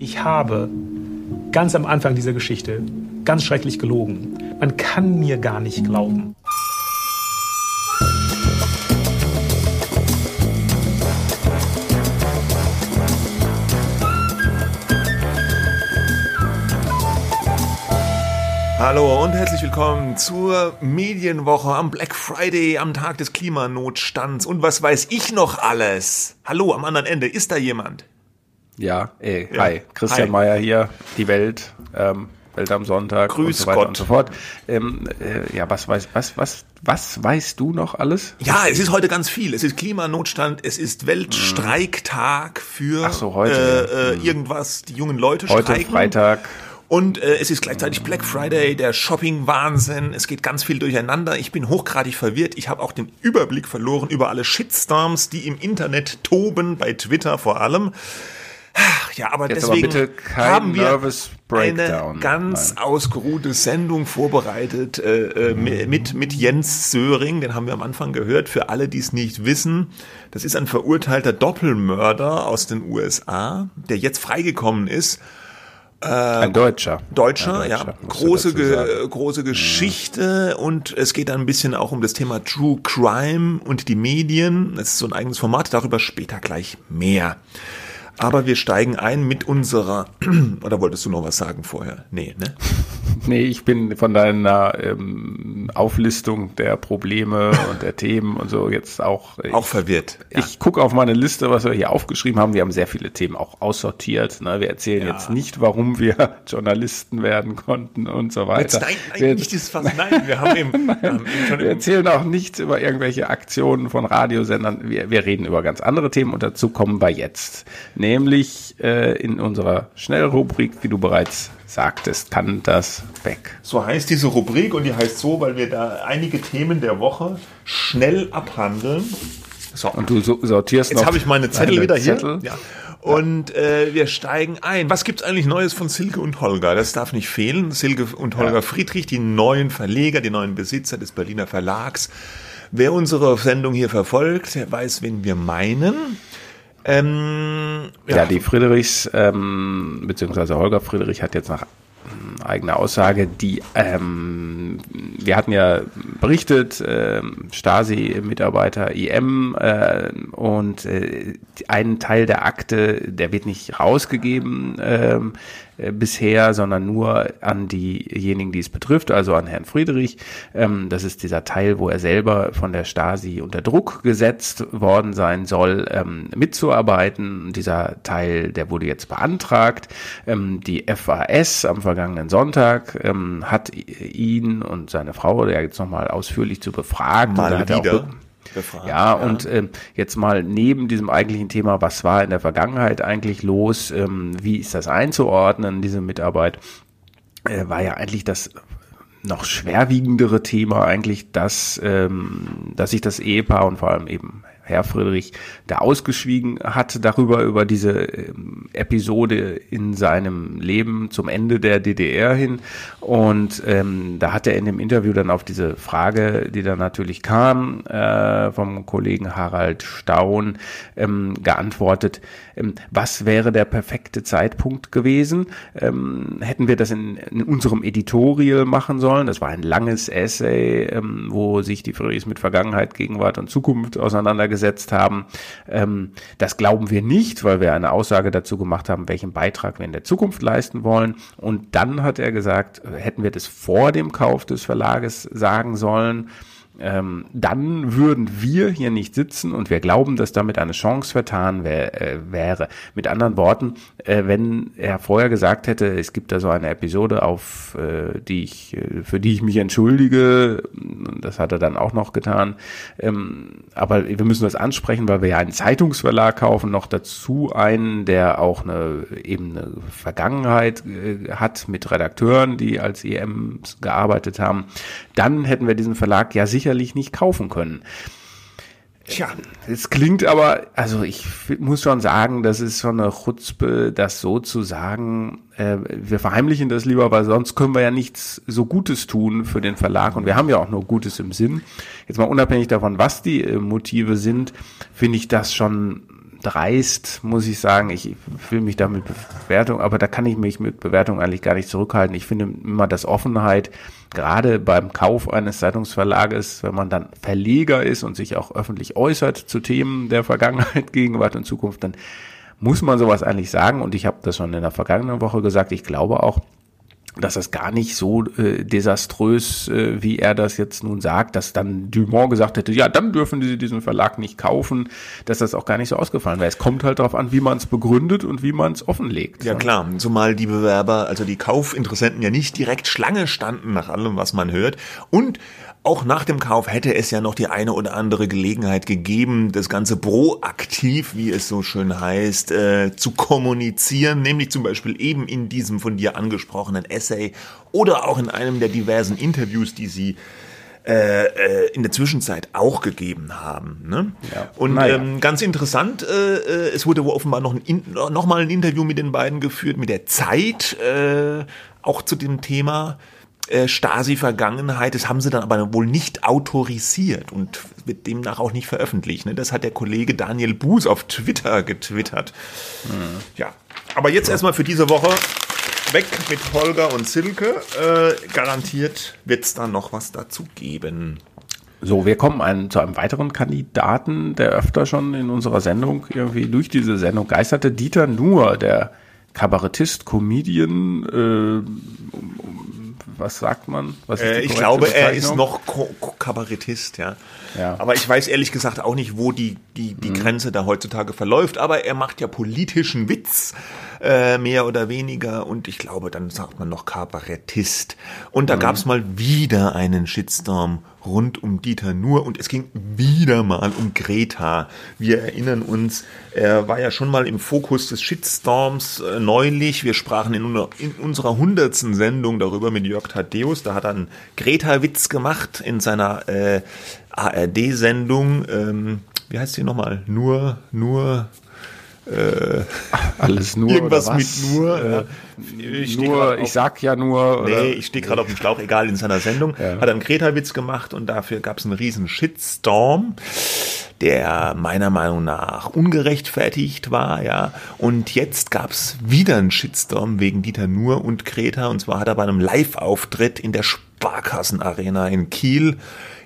Ich habe ganz am Anfang dieser Geschichte ganz schrecklich gelogen. Man kann mir gar nicht glauben. Hallo und herzlich willkommen zur Medienwoche am Black Friday, am Tag des Klimanotstands und was weiß ich noch alles. Hallo, am anderen Ende, ist da jemand? Ja, ey, ja. hi, Christian Mayer hier, die Welt, ähm, Welt am Sonntag Grüß und so weiter Gott. und so fort. Ähm, äh, ja, was weiß, was, was, was weißt du noch alles? Ja, es ist heute ganz viel. Es ist Klimanotstand, es ist Weltstreiktag für Ach so, heute, äh, äh, ja. irgendwas, die jungen Leute Heute streiken. Freitag. Und äh, es ist gleichzeitig Black Friday, der Shopping-Wahnsinn. Es geht ganz viel durcheinander. Ich bin hochgradig verwirrt. Ich habe auch den Überblick verloren über alle Shitstorms, die im Internet toben, bei Twitter vor allem. Ach, Ja, aber Jetzt aber deswegen bitte kein haben wir nervous breakdown. eine ganz Nein. ausgeruhte Sendung vorbereitet äh, äh, mit, mit Jens Söring, den haben wir am Anfang gehört. Für alle, die es nicht wissen, das ist ein verurteilter Doppelmörder aus den USA, der jetzt freigekommen ist. Ein Deutscher. Deutscher, Ein ja, Deutscher, du große. Ge große Geschichte und es geht dann ein bisschen auch um das Thema True Crime und die Medien. Das ist so ein eigenes Format, darüber später gleich mehr. Aber wir steigen ein mit unserer, oder wolltest du noch was sagen vorher? Nee, ne? Nee, ich bin von deiner ähm, Auflistung der Probleme und der Themen und so jetzt auch. Auch verwirrt. Ja. Ich gucke auf meine Liste, was wir hier aufgeschrieben haben. Wir haben sehr viele Themen auch aussortiert. Ne? Wir erzählen Ja. jetzt nicht, warum wir Journalisten werden konnten und so Jetzt, weiter. nein, nein, wir, nicht dieses Fass. Nein, wir haben eben, wir haben eben wir erzählen auch nichts über irgendwelche Aktionen von Radiosendern. Wir, wir reden über ganz andere Themen und dazu kommen wir jetzt. Nämlich äh, in unserer Schnellrubrik, wie du bereits sagtest, kann das weg. so heißt diese Rubrik und die heißt so, weil wir da einige Themen der Woche schnell abhandeln. So. Und du so, sortierst Jetzt habe ich meine Zettel wieder hier. Zettel. Ja. Und äh, wir steigen ein. Was gibt's eigentlich Neues von Silke und Holger? Das darf nicht fehlen. Silke und Holger Friedrich, die neuen Verleger, die neuen Besitzer des Berliner Verlags. Wer unsere Sendung hier verfolgt, der weiß, wen wir meinen. Ähm, Ja, die Friedrichs, ähm, beziehungsweise Holger Friedrich hat jetzt nach ähm, eigener Aussage, die, ähm, wir hatten ja berichtet, ähm, Stasi-Mitarbeiter, IM, äh, und äh, ein Teil der Akte, der wird nicht rausgegeben ähm, äh, bisher, sondern nur an diejenigen, die es betrifft, also an Herrn Friedrich. Ähm, das ist dieser Teil, wo er selber von der Stasi unter Druck gesetzt worden sein soll, ähm, mitzuarbeiten. Dieser Teil, der wurde jetzt beantragt. Ähm, die FAS am vergangenen Sonntag ähm, hat ihn und seine Frau, der jetzt nochmal ausführlich zu befragen. Mal Da hat er auch wieder be- befragt, ja, ja. und ähm, jetzt mal neben diesem eigentlichen Thema, was war in der Vergangenheit eigentlich los, ähm, wie ist das einzuordnen, diese Mitarbeit, äh, war ja eigentlich das noch schwerwiegendere Thema eigentlich, dass, ähm, dass sich das Ehepaar und vor allem eben Herr Friedrich da ausgeschwiegen hat darüber, über diese ähm, Episode in seinem Leben zum Ende der DDR hin. Und ähm, da hat er in dem Interview dann auf diese Frage, die dann natürlich kam, äh, vom Kollegen Harald Staun, ähm, geantwortet, ähm, was wäre der perfekte Zeitpunkt gewesen? Ähm, hätten wir das in, in unserem Editorial machen sollen? Das war ein langes Essay, ähm, wo sich die Friedrichs mit Vergangenheit, Gegenwart und Zukunft auseinandergesetzt haben. Ähm, das glauben wir nicht, weil wir eine Aussage dazu gemacht haben, welchen Beitrag wir in der Zukunft leisten wollen. Und dann hat er gesagt, hätten wir das vor dem Kauf des Verlages sagen sollen, ähm, dann würden wir hier nicht sitzen und wir glauben, dass damit eine Chance vertan wär, äh, wäre. Mit anderen Worten, äh, wenn er vorher gesagt hätte, es gibt da so eine Episode, auf äh, die ich, äh, für die ich mich entschuldige, das hat er dann auch noch getan. Ähm, aber wir müssen das ansprechen, weil wir ja einen Zeitungsverlag kaufen, noch dazu einen, der auch eine eben eine Vergangenheit äh, hat mit Redakteuren, die als EMs gearbeitet haben. Dann hätten wir diesen Verlag ja sicherlich nicht kaufen können. Tja, Es klingt aber, also ich muss schon sagen, das ist schon eine Chutzpe, das so zu sagen. Äh, wir verheimlichen das lieber, weil sonst können wir ja nichts so Gutes tun für den Verlag und wir haben ja auch nur Gutes im Sinn. Jetzt mal unabhängig davon, was die äh, Motive sind, finde ich das schon dreist, muss ich sagen. Ich will mich da mit Bewertung, aber da kann ich mich mit Bewertung eigentlich gar nicht zurückhalten. Ich finde immer, dass Offenheit, gerade beim Kauf eines Zeitungsverlages, wenn man dann Verleger ist und sich auch öffentlich äußert zu Themen der Vergangenheit, Gegenwart und Zukunft, dann muss man sowas eigentlich sagen. Und ich habe das schon in der vergangenen Woche gesagt. Ich glaube auch, dass das gar nicht so äh, desaströs, äh, wie er das jetzt nun sagt, dass dann Dumont gesagt hätte, ja, dann dürfen sie diesen Verlag nicht kaufen, dass das auch gar nicht so ausgefallen wäre. Es kommt halt darauf an, wie man es begründet und wie man es offenlegt. Ja klar, zumal die Bewerber, also die Kaufinteressenten ja nicht direkt Schlange standen nach allem, was man hört und auch nach dem Kauf hätte es ja noch die eine oder andere Gelegenheit gegeben, das Ganze proaktiv, wie es so schön heißt, äh, zu kommunizieren, nämlich zum Beispiel eben in diesem von dir angesprochenen Essay oder auch in einem der diversen Interviews, die sie äh, äh in der Zwischenzeit auch gegeben haben. Ne? Ja. Und ja. ähm, ganz interessant, äh, äh, es wurde offenbar noch, ein, noch mal ein Interview mit den beiden geführt, mit der Zeit, äh, auch zu dem Thema äh, Stasi-Vergangenheit. Das haben sie dann aber wohl nicht autorisiert und wird demnach auch nicht veröffentlicht. Ne? Das hat der Kollege Daniel Buß auf Twitter getwittert. Mhm. Ja, aber jetzt erstmal für diese Woche weg mit Holger und Silke. Äh, garantiert wird es da noch was dazu geben. So, wir kommen ein, zu einem weiteren Kandidaten, der öfter schon in unserer Sendung irgendwie durch diese Sendung geisterte. Dieter Nuhr, der Kabarettist, Comedian, äh, was sagt man? Was äh, ich glaube, er ist noch Ko Kabarettist, ja. ja. Aber ich weiß ehrlich gesagt auch nicht, wo die, die, die mhm. Grenze da heutzutage verläuft. Aber er macht ja politischen Witz äh, mehr oder weniger. Und ich glaube, dann sagt man noch Kabarettist. Und da mhm. gab es mal wieder einen Shitstorm rund um Dieter Nuhr und es ging wieder mal um Greta. Wir erinnern uns, er war ja schon mal im Fokus des Shitstorms äh, neulich. Wir sprachen in, in unserer hundertsten Sendung darüber mit Jörg Thaddeus. Da hat er einen Greta-Witz gemacht in seiner äh, ARD-Sendung. Ähm, wie heißt die nochmal? Nur, nur, äh, Alles nur. Irgendwas mit nur. Äh, ich, nur ich sag ja nur. Nee, oder? ich stehe gerade auf dem Schlauch, egal, in seiner Sendung. Ja. Hat er einen Kreta-Witz gemacht und dafür gab es einen riesen Shitstorm der meiner Meinung nach ungerechtfertigt war, ja. Und jetzt gab's wieder einen Shitstorm wegen Dieter Nuhr und Kreta. Und zwar hat er bei einem Live-Auftritt in der Sparkassenarena in Kiel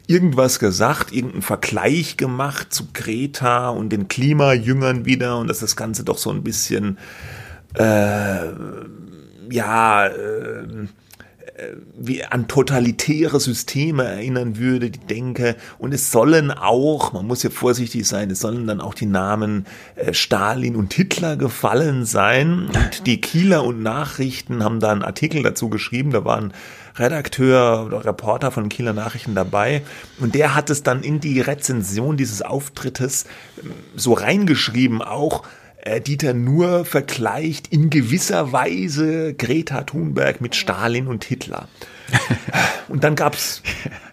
irgendwas gesagt, irgendeinen Vergleich gemacht zu Greta und den Klimajüngern wieder und dass das Ganze doch so ein bisschen, äh, ja, äh, wie an totalitäre Systeme erinnern würde, die Denke. Und es sollen auch, man muss ja vorsichtig sein, es sollen dann auch die Namen äh, Stalin und Hitler gefallen sein. Und die Kieler und Nachrichten haben da einen Artikel dazu geschrieben, da waren Redakteur oder Reporter von Kieler Nachrichten dabei und der hat es dann in die Rezension dieses Auftrittes ähm, so reingeschrieben, auch äh, Dieter nur vergleicht in gewisser Weise Greta Thunberg mit Stalin und Hitler. Und dann gab's,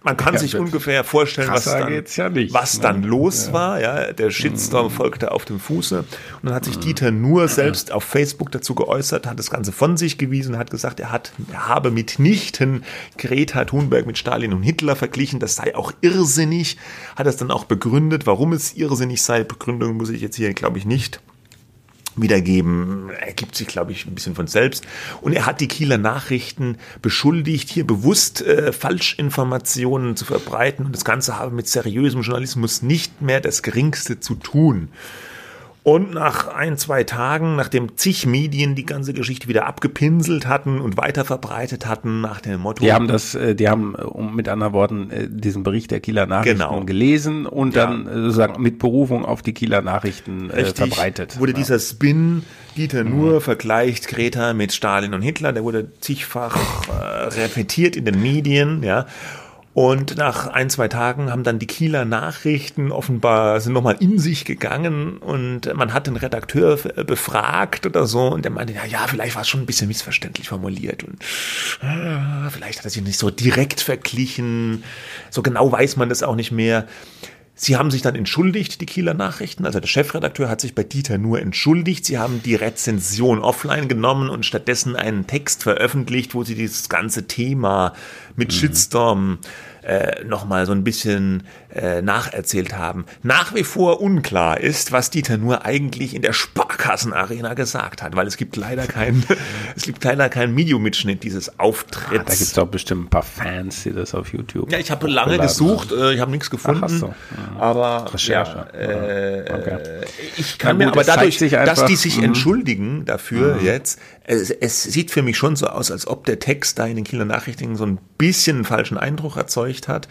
man kann ja, sich ungefähr vorstellen, was dann, ja nicht, was ne? dann los ja. war. Ja, der Shitstorm mhm. folgte auf dem Fuße. Und dann hat sich mhm. Dieter nur selbst auf Facebook dazu geäußert, hat das Ganze von sich gewiesen, hat gesagt, er hat, er habe mitnichten Greta Thunberg mit Stalin und Hitler verglichen. Das sei auch irrsinnig. Hat es dann auch begründet, warum es irrsinnig sei. Begründung muss ich jetzt hier, glaube ich, nicht wiedergeben, ergibt sich, glaube ich, ein bisschen von selbst. Und er hat die Kieler Nachrichten beschuldigt, hier bewusst äh, Falschinformationen zu verbreiten. Und das Ganze habe mit seriösem Journalismus nicht mehr das Geringste zu tun. Und nach ein, zwei Tagen, nachdem zig Medien die ganze Geschichte wieder abgepinselt hatten und weiter verbreitet hatten, nach dem Motto. Die haben das, äh, die haben um, mit anderen Worten äh, diesen Bericht der Kieler Nachrichten genau. gelesen und ja. dann äh, sozusagen mit Berufung auf die Kieler Nachrichten äh, verbreitet. Wurde ja. dieser Spin, Dieter Nur mhm. vergleicht Greta mit Stalin und Hitler, der wurde zigfach äh, repetiert in den Medien, ja. Und nach ein, zwei Tagen haben dann die Kieler Nachrichten offenbar sind nochmal in sich gegangen und man hat den Redakteur befragt oder so und der meinte, ja, ja, vielleicht war es schon ein bisschen missverständlich formuliert und äh, vielleicht hat er sich nicht so direkt verglichen. So genau weiß man das auch nicht mehr. Sie haben sich dann entschuldigt, die Kieler Nachrichten. Also der Chefredakteur hat sich bei Dieter nur entschuldigt. Sie haben die Rezension offline genommen und stattdessen einen Text veröffentlicht, wo sie dieses ganze Thema mit Shitstorm äh, nochmal so ein bisschen äh, nacherzählt haben. Nach wie vor unklar ist, was Dieter Nur eigentlich in der Sparkassenarena gesagt hat, weil es gibt leider keinen, es gibt leider keinen Videomitschnitt dieses Auftritts. Ah, da gibt es doch bestimmt ein paar Fans, die das auf YouTube. Ja, ich habe lange gesucht, äh, ich habe nichts gefunden. Ach, so. ja. Aber Recherche. Ja, äh, okay. ich kann mir aber dadurch, dass die sich mhm. entschuldigen dafür mhm. jetzt, es, es sieht für mich schon so aus, als ob der Text da in den Kieler Nachrichten so ein bisschen einen falschen Eindruck erzeugt hat.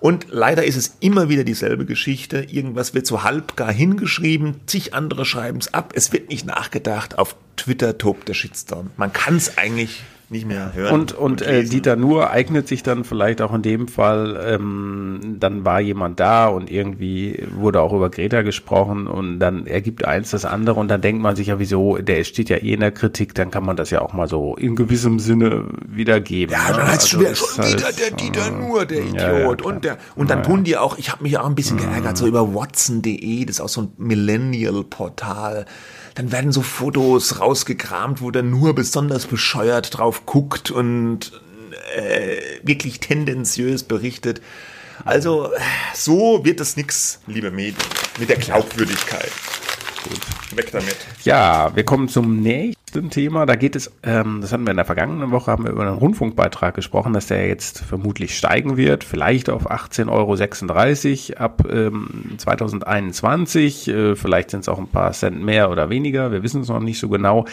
Und leider ist es immer wieder dieselbe Geschichte. Irgendwas wird so halbgar hingeschrieben, zig andere schreiben es ab. Es wird nicht nachgedacht. Auf Twitter tobt der Shitstorm. Man kann es eigentlich nicht mehr hören. Und, und, und äh, Dieter Nur eignet sich dann vielleicht auch in dem Fall, ähm, dann war jemand da und irgendwie wurde auch über Greta gesprochen und dann ergibt eins das andere und dann denkt man sich ja, wieso, der steht ja eh in der Kritik, dann kann man das ja auch mal so in gewissem Sinne wiedergeben. Ja, dann ne? heißt also schon wieder halt, der Dieter äh, Nur, der Idiot. Ja, ja, und, der, und dann ja, tun die auch, ich habe mich auch ein bisschen geärgert, so über Watson.de, das ist auch so ein Millennial-Portal dann werden so Fotos rausgekramt, wo dann nur besonders bescheuert drauf guckt und äh, wirklich tendenziös berichtet. Also so wird das nix, liebe Medien, mit der Glaubwürdigkeit. Gut. Weg damit. Ja, wir kommen zum nächsten Thema. Da geht es, ähm, das hatten wir in der vergangenen Woche, haben wir über einen Rundfunkbeitrag gesprochen, dass der jetzt vermutlich steigen wird, vielleicht auf 18,36 Euro ab ähm, 2021. Äh, vielleicht sind es auch ein paar Cent mehr oder weniger. Wir wissen es noch nicht so genau.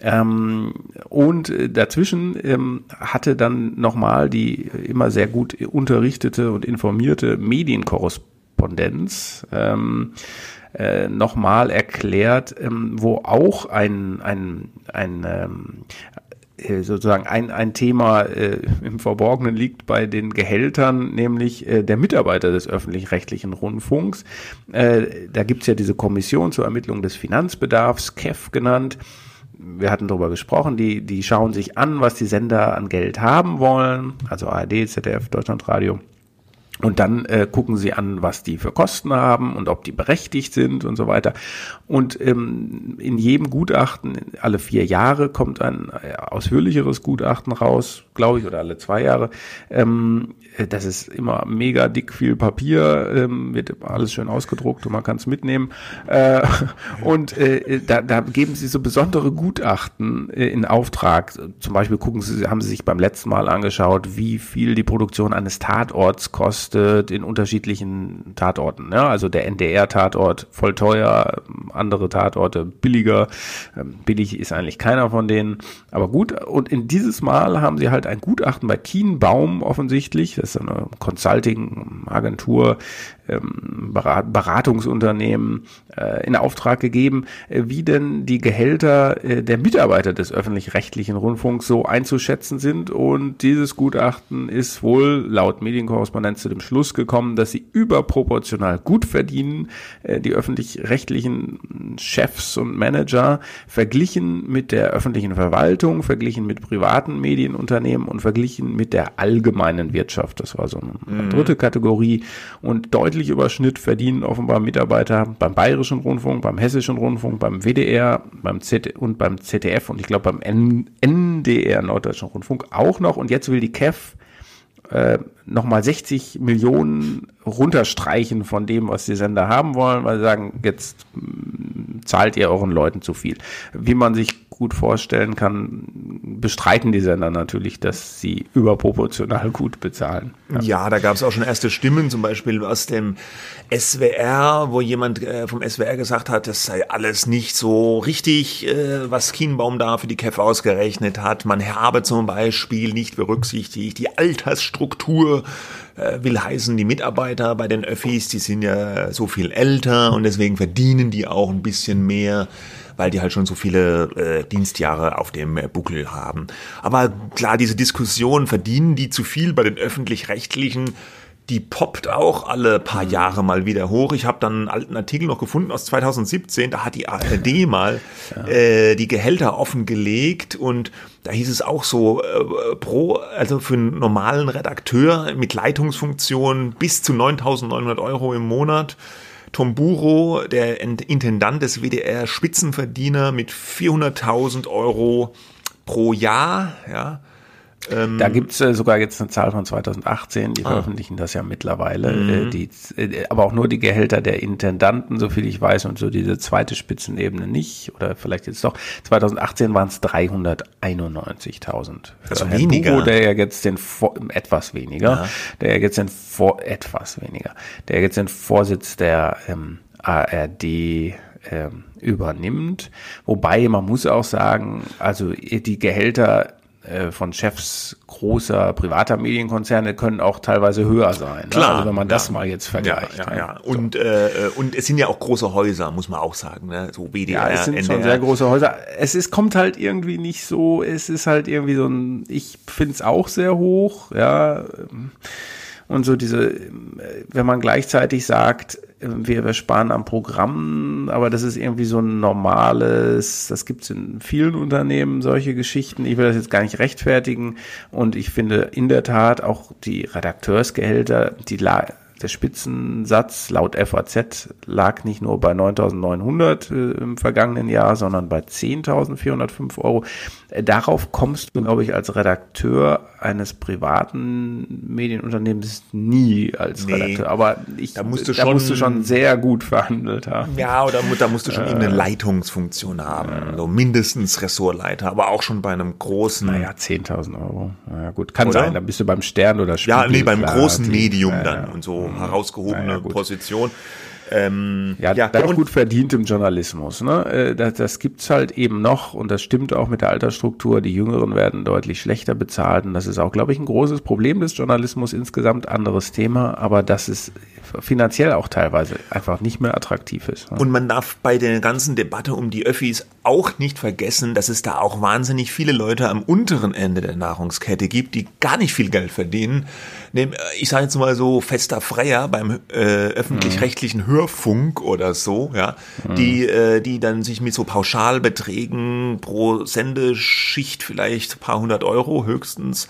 Ähm, und äh, dazwischen ähm, hatte dann nochmal die immer sehr gut unterrichtete und informierte Medienkorrespondenz ähm, äh, nochmal erklärt, ähm, wo auch ein, ein, ein ähm, äh, sozusagen ein, ein Thema äh, im Verborgenen liegt bei den Gehältern, nämlich äh, der Mitarbeiter des öffentlich-rechtlichen Rundfunks. Äh, da gibt's ja diese Kommission zur Ermittlung des Finanzbedarfs, KEF genannt. Wir hatten darüber gesprochen, die, die schauen sich an, was die Sender an Geld haben wollen, also ARD, ZDF, Deutschlandradio. Und dann äh, gucken sie an, was die für Kosten haben und ob die berechtigt sind und so weiter. Und ähm, in jedem Gutachten, alle vier Jahre kommt ein äh, ausführlicheres Gutachten raus, glaube ich, oder alle zwei Jahre. Ähm, äh, das ist immer mega dick viel Papier, ähm, wird alles schön ausgedruckt und man kann es mitnehmen. Äh, und äh, da, da geben sie so besondere Gutachten äh, in Auftrag. Zum Beispiel gucken sie, haben sie sich beim letzten Mal angeschaut, wie viel die Produktion eines Tatorts kostet in unterschiedlichen Tatorten. Ja, also der NDR-Tatort voll teuer, andere Tatorte billiger. Ähm, billig ist eigentlich keiner von denen, aber gut. Und in dieses Mal haben sie halt ein Gutachten bei Kienbaum offensichtlich ist eine Consulting-Agentur, ähm, Beratungsunternehmen äh, in Auftrag gegeben, äh, wie denn die Gehälter äh, der Mitarbeiter des öffentlich-rechtlichen Rundfunks so einzuschätzen sind. Und dieses Gutachten ist wohl laut Medienkorrespondenz zu dem Schluss gekommen, dass sie überproportional gut verdienen, die öffentlich-rechtlichen Chefs und Manager verglichen mit der öffentlichen Verwaltung, verglichen mit privaten Medienunternehmen und verglichen mit der allgemeinen Wirtschaft. Das war so eine mhm. dritte Kategorie und deutlich deutlich über Schnitt verdienen offenbar Mitarbeiter beim Bayerischen Rundfunk, beim Hessischen Rundfunk, beim WDR beim ZD und beim ZDF und ich glaube beim NDR, Norddeutschen Rundfunk, auch noch. Und jetzt will die KEF äh, nochmal 60 Millionen runterstreichen von dem, was die Sender haben wollen, weil sie sagen, jetzt mm, zahlt ihr euren Leuten zu viel. Wie man sich gut vorstellen kann, bestreiten die Sender natürlich, dass sie überproportional gut bezahlen. Ja, ja da gab es auch schon erste Stimmen, zum Beispiel aus dem SWR, wo jemand äh, vom SWR gesagt hat, das sei alles nicht so richtig, äh, was Kienbaum da für die KEF ausgerechnet hat. Man habe zum Beispiel nicht berücksichtigt die Altersstruktur äh, will heißen, die Mitarbeiter bei den Öffis, die sind ja so viel älter und deswegen verdienen die auch ein bisschen mehr weil die halt schon so viele äh, Dienstjahre auf dem Buckel haben. Aber klar, diese Diskussion, verdienen die zu viel bei den öffentlich-rechtlichen? die poppt auch alle paar mhm. Jahre mal wieder hoch. Ich habe dann einen alten Artikel noch gefunden aus 2017, da hat die ARD mal ja. äh, die Gehälter offengelegt und da hieß es auch so äh, pro, also für einen normalen Redakteur mit Leitungsfunktion bis zu 9.900 Euro im Monat Tom Buro, der Intendant des WDR, Spitzenverdiener mit 400.000 Euro pro Jahr, ja. Ähm, da gibt's äh, sogar jetzt eine Zahl von 2018, die ah. veröffentlichen das ja mittlerweile, mhm. äh, die, äh, aber auch nur die Gehälter der Intendanten, so viel ich weiß, und so diese zweite Spitzenebene nicht, oder vielleicht jetzt doch. 2018 waren es 391.000. Also weniger. Bugo, der ja jetzt den, etwas weniger, ja. der ja jetzt den, vor, etwas weniger, der jetzt den Vorsitz der ähm, ARD ähm, übernimmt. Wobei man muss auch sagen, also die Gehälter äh, von Chefs großer privater Medienkonzerne können auch teilweise höher sein. Ne? Klar, ne? Also wenn man das mal jetzt vergleicht. Ja, ja, ja. Und, so. äh, und es sind ja auch große Häuser, muss man auch sagen. Ne? So WDR, ja, es sind NDR. schon sehr große Häuser. Es ist, kommt halt irgendwie nicht so, es ist halt irgendwie so ein, ich finde es auch sehr hoch, ja. Und so diese, wenn man gleichzeitig sagt, wir, wir sparen am Programm, aber das ist irgendwie so ein normales, das gibt es in vielen Unternehmen, solche Geschichten. Ich will das jetzt gar nicht rechtfertigen. Und ich finde in der Tat auch die Redakteursgehälter, die der Spitzensatz laut FAZ lag nicht nur bei 9.900 äh, im vergangenen Jahr, sondern bei 10.405 Euro. Äh, darauf kommst du, glaube ich, als Redakteur eines privaten Medienunternehmens nie als nee, Redakteur. Aber ich, da musst du, da schon, musst du schon sehr gut verhandelt haben. Ja, oder da musst du schon äh, irgendeine Leitungsfunktion haben. Äh, so mindestens Ressortleiter, aber auch schon bei einem großen. Naja, 10.000 Euro. Naja, gut, kann oder? sein. Da bist du beim Stern oder Spiegel. Ja, nee, beim großen Medium dann und so herausgehobene ja, Position. Ähm, ja, ja der auch gut verdient im Journalismus. Ne? Äh, das, das gibt's halt eben noch und das stimmt auch mit der Altersstruktur. Die Jüngeren werden deutlich schlechter bezahlt und das ist auch, glaube ich, ein großes Problem des Journalismus insgesamt. Anderes Thema, aber das ist finanziell auch teilweise einfach nicht mehr attraktiv ist. Ne? Und man darf bei der ganzen Debatte um die Öffis auch nicht vergessen, dass es da auch wahnsinnig viele Leute am unteren Ende der Nahrungskette gibt, die gar nicht viel Geld verdienen. Ich sage jetzt mal so fester Freier beim äh, öffentlich-rechtlichen mhm. Hörfunk oder so, ja, mhm. die, äh, die dann sich mit so Pauschalbeträgen pro Sendeschicht vielleicht paar hundert Euro höchstens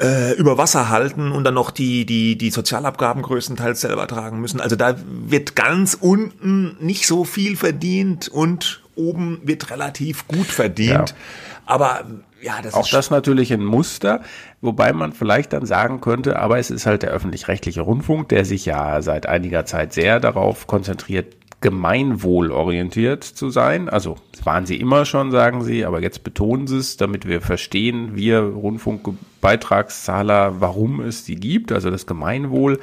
äh, über Wasser halten und dann noch die, die, die Sozialabgaben größtenteils selber tragen müssen. Also da wird ganz unten nicht so viel verdient und oben wird relativ gut verdient. Ja. Aber ja, das auch ist das natürlich ein Muster, wobei man vielleicht dann sagen könnte, aber es ist halt der öffentlich-rechtliche Rundfunk, der sich ja seit einiger Zeit sehr darauf konzentriert, gemeinwohlorientiert zu sein. Also waren sie immer schon, sagen sie, aber jetzt betonen sie es, damit wir verstehen, wir Rundfunkbeitragszahler, warum es die gibt, also das Gemeinwohl.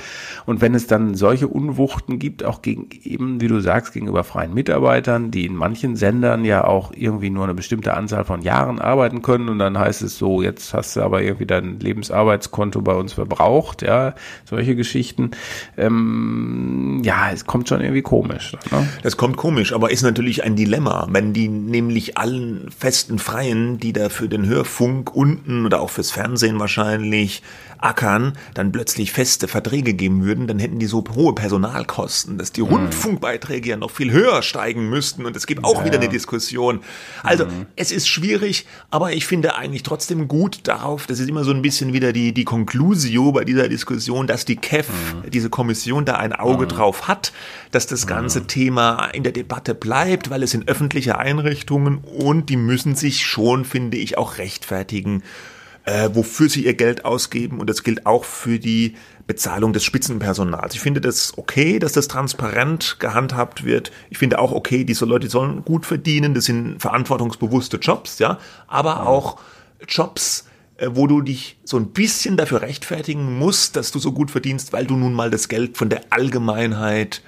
Und wenn es dann solche Unwuchten gibt, auch gegen eben, wie du sagst, gegenüber freien Mitarbeitern, die in manchen Sendern ja auch irgendwie nur eine bestimmte Anzahl von Jahren arbeiten können und dann heißt es so, jetzt hast du aber irgendwie dein Lebensarbeitskonto bei uns verbraucht, ja, solche Geschichten. Ähm, ja, es kommt schon irgendwie komisch. Ne? Das kommt komisch, aber ist natürlich ein Dilemma, wenn die nämlich allen festen Freien, die da für den Hörfunk unten oder auch fürs Fernsehen wahrscheinlich ackern, dann plötzlich feste Verträge geben würden, dann hätten die so hohe Personalkosten, dass die mhm. Rundfunkbeiträge ja noch viel höher steigen müssten und es gibt auch ja. wieder eine Diskussion. Also mhm. es ist schwierig, aber ich finde eigentlich trotzdem gut darauf, das ist immer so ein bisschen wieder die, die Conclusio bei dieser Diskussion, dass die KEF, mhm. diese Kommission da ein Auge mhm. drauf hat, dass das ganze mhm. Thema in der Debatte bleibt, weil es sind öffentliche Einrichtungen und die müssen sich schon, finde ich, auch rechtfertigen äh, wofür sie ihr Geld ausgeben und das gilt auch für die Bezahlung des Spitzenpersonals. Ich finde das okay, dass das transparent gehandhabt wird. Ich finde auch okay, diese Leute sollen gut verdienen. Das sind verantwortungsbewusste Jobs, ja, aber auch Jobs, äh, wo du dich so ein bisschen dafür rechtfertigen musst, dass du so gut verdienst, weil du nun mal das Geld von der Allgemeinheit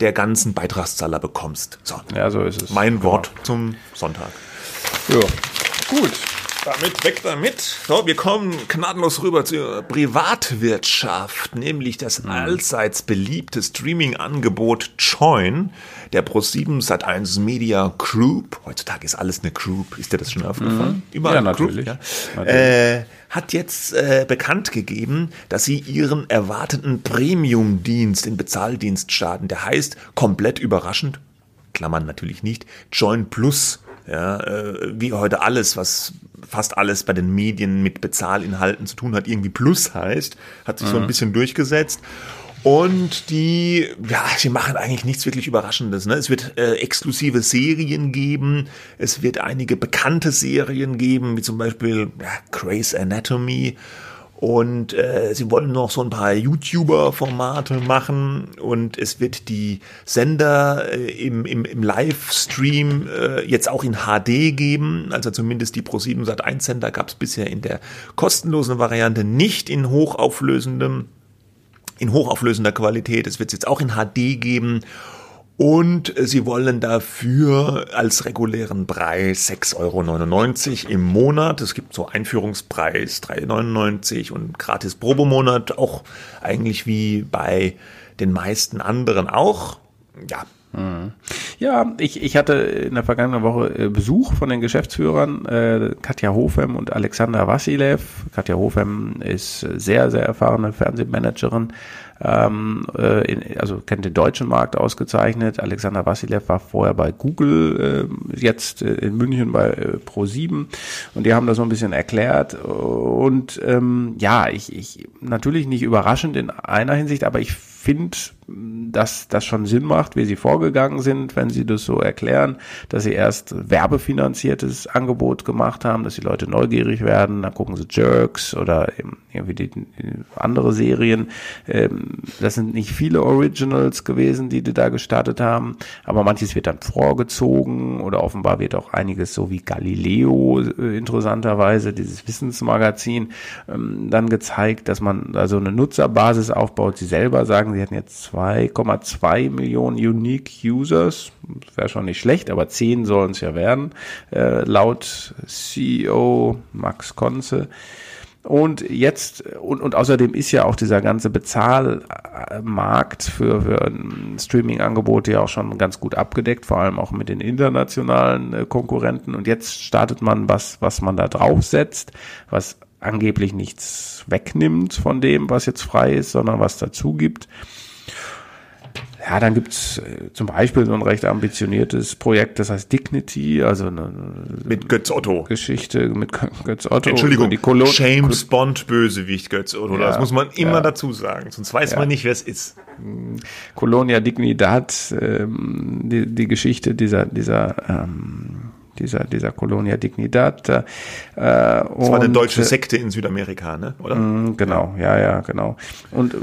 der ganzen Beitragszahler bekommst. So. Ja, so ist es. Mein genau. Wort zum Sonntag. Ja, gut. Damit, weg damit. So, wir kommen gnadenlos rüber zur Privatwirtschaft, nämlich das mhm. allseits beliebte Streaming-Angebot Join, der Pro7 Sat1 Media Group. Heutzutage ist alles eine Group. Ist dir das schon aufgefallen? Mhm. Überall ja, natürlich. Group, ja. natürlich. Äh, hat jetzt äh, bekannt gegeben, dass sie ihren erwarteten Premium-Dienst in Bezahldienst starten. Der heißt komplett überraschend, Klammern natürlich nicht, Join Plus ja, äh, wie heute alles, was fast alles bei den Medien mit Bezahlinhalten zu tun hat, irgendwie Plus heißt, hat sich mhm. so ein mhm. bisschen durchgesetzt. Und die, ja, sie machen eigentlich nichts wirklich Überraschendes. Ne? Es wird äh, exklusive Serien geben. Es wird einige bekannte Serien geben, wie zum Beispiel ja, Grey's Anatomy. Und äh, sie wollen noch so ein paar YouTuber-Formate machen. Und es wird die Sender äh, im, im, im Livestream äh, jetzt auch in HD geben. Also zumindest die Pro7 Sat1 Sender gab es bisher in der kostenlosen Variante nicht in hochauflösendem in hochauflösender Qualität. Es wird jetzt auch in HD geben. Und sie wollen dafür als regulären Preis 6,99 Euro im Monat. Es gibt so Einführungspreis 3,99 und gratis Probemonat, auch eigentlich wie bei den meisten anderen auch. Ja, ja, ich, ich hatte in der vergangenen Woche äh, Besuch von den Geschäftsführern äh, Katja Hofem und Alexander Vassilev. Katja Hofem ist sehr, sehr erfahrene Fernsehmanagerin, ähm, äh, in, also kennt den deutschen Markt ausgezeichnet. Alexander Vassilev war vorher bei Google, äh, jetzt äh, in München bei äh, Pro7 und die haben das so ein bisschen erklärt. Und ähm, ja, ich, ich natürlich nicht überraschend in einer Hinsicht, aber ich finde, dass das schon Sinn macht, wie sie vorgegangen sind, wenn sie das so erklären, dass sie erst werbefinanziertes Angebot gemacht haben, dass die Leute neugierig werden, dann gucken sie Jerks oder irgendwie die, andere Serien. Ähm, das sind nicht viele Originals gewesen, die die da gestartet haben, aber manches wird dann vorgezogen oder offenbar wird auch einiges so wie Galileo äh, interessanterweise, dieses Wissensmagazin, ähm, dann gezeigt, dass man da so eine Nutzerbasis aufbaut. Sie selber sagen, sie hätten jetzt 2,2 Millionen Unique Users. Wäre schon nicht schlecht, aber 10 sollen es ja werden, äh, laut CEO Max Konze. Und jetzt, und, und außerdem ist ja auch dieser ganze Bezahlmarkt für, für Streaming-Angebote ja auch schon ganz gut abgedeckt, vor allem auch mit den internationalen äh, Konkurrenten. Und jetzt startet man was, was man da draufsetzt, was angeblich nichts wegnimmt von dem, was jetzt frei ist, sondern was dazu gibt. Ja, dann gibt's äh, zum Beispiel so ein recht ambitioniertes Projekt, das heißt Dignity, also eine mit Götz Otto. Geschichte mit Götz Otto. Entschuldigung, die James Bond Bösewicht Götz Otto. Ja, das muss man immer ja. dazu sagen, sonst weiß ja. man nicht, wer es ist. Colonia Dignidad, ähm, die, die Geschichte dieser dieser ähm, dieser, dieser Colonia Dignidad. Äh, das war eine deutsche Sekte in Südamerika, ne? oder? Mm, genau, ja, ja, genau. Und äh,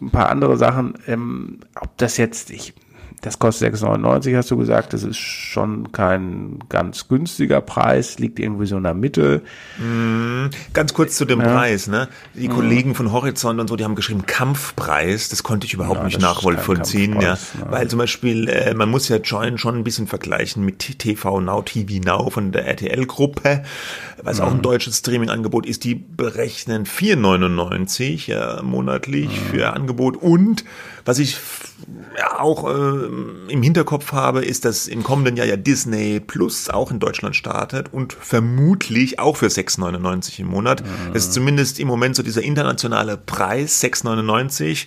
ein paar andere Sachen, ähm, ob das jetzt, ich das kostet 6,99, hast du gesagt. Das ist schon kein ganz günstiger Preis, liegt irgendwie so in der Mitte. Mm, ganz kurz zu dem ja. Preis, ne? Die mm. Kollegen von Horizont und so, die haben geschrieben Kampfpreis. Das konnte ich überhaupt ja, nicht nachvollziehen, ja. Ne? Weil zum Beispiel, äh, man muss ja Join schon ein bisschen vergleichen mit TV Now, TV Now von der RTL-Gruppe, was mm. auch ein mhm. deutsches Streaming-Angebot ist. Die berechnen 4,99 ja, monatlich mhm. für Angebot und was ich ja, auch äh, im Hinterkopf habe, ist, dass im kommenden Jahr ja Disney Plus auch in Deutschland startet und vermutlich auch für 6,99 im Monat. Mhm. Das ist zumindest im Moment so dieser internationale Preis, 6,99.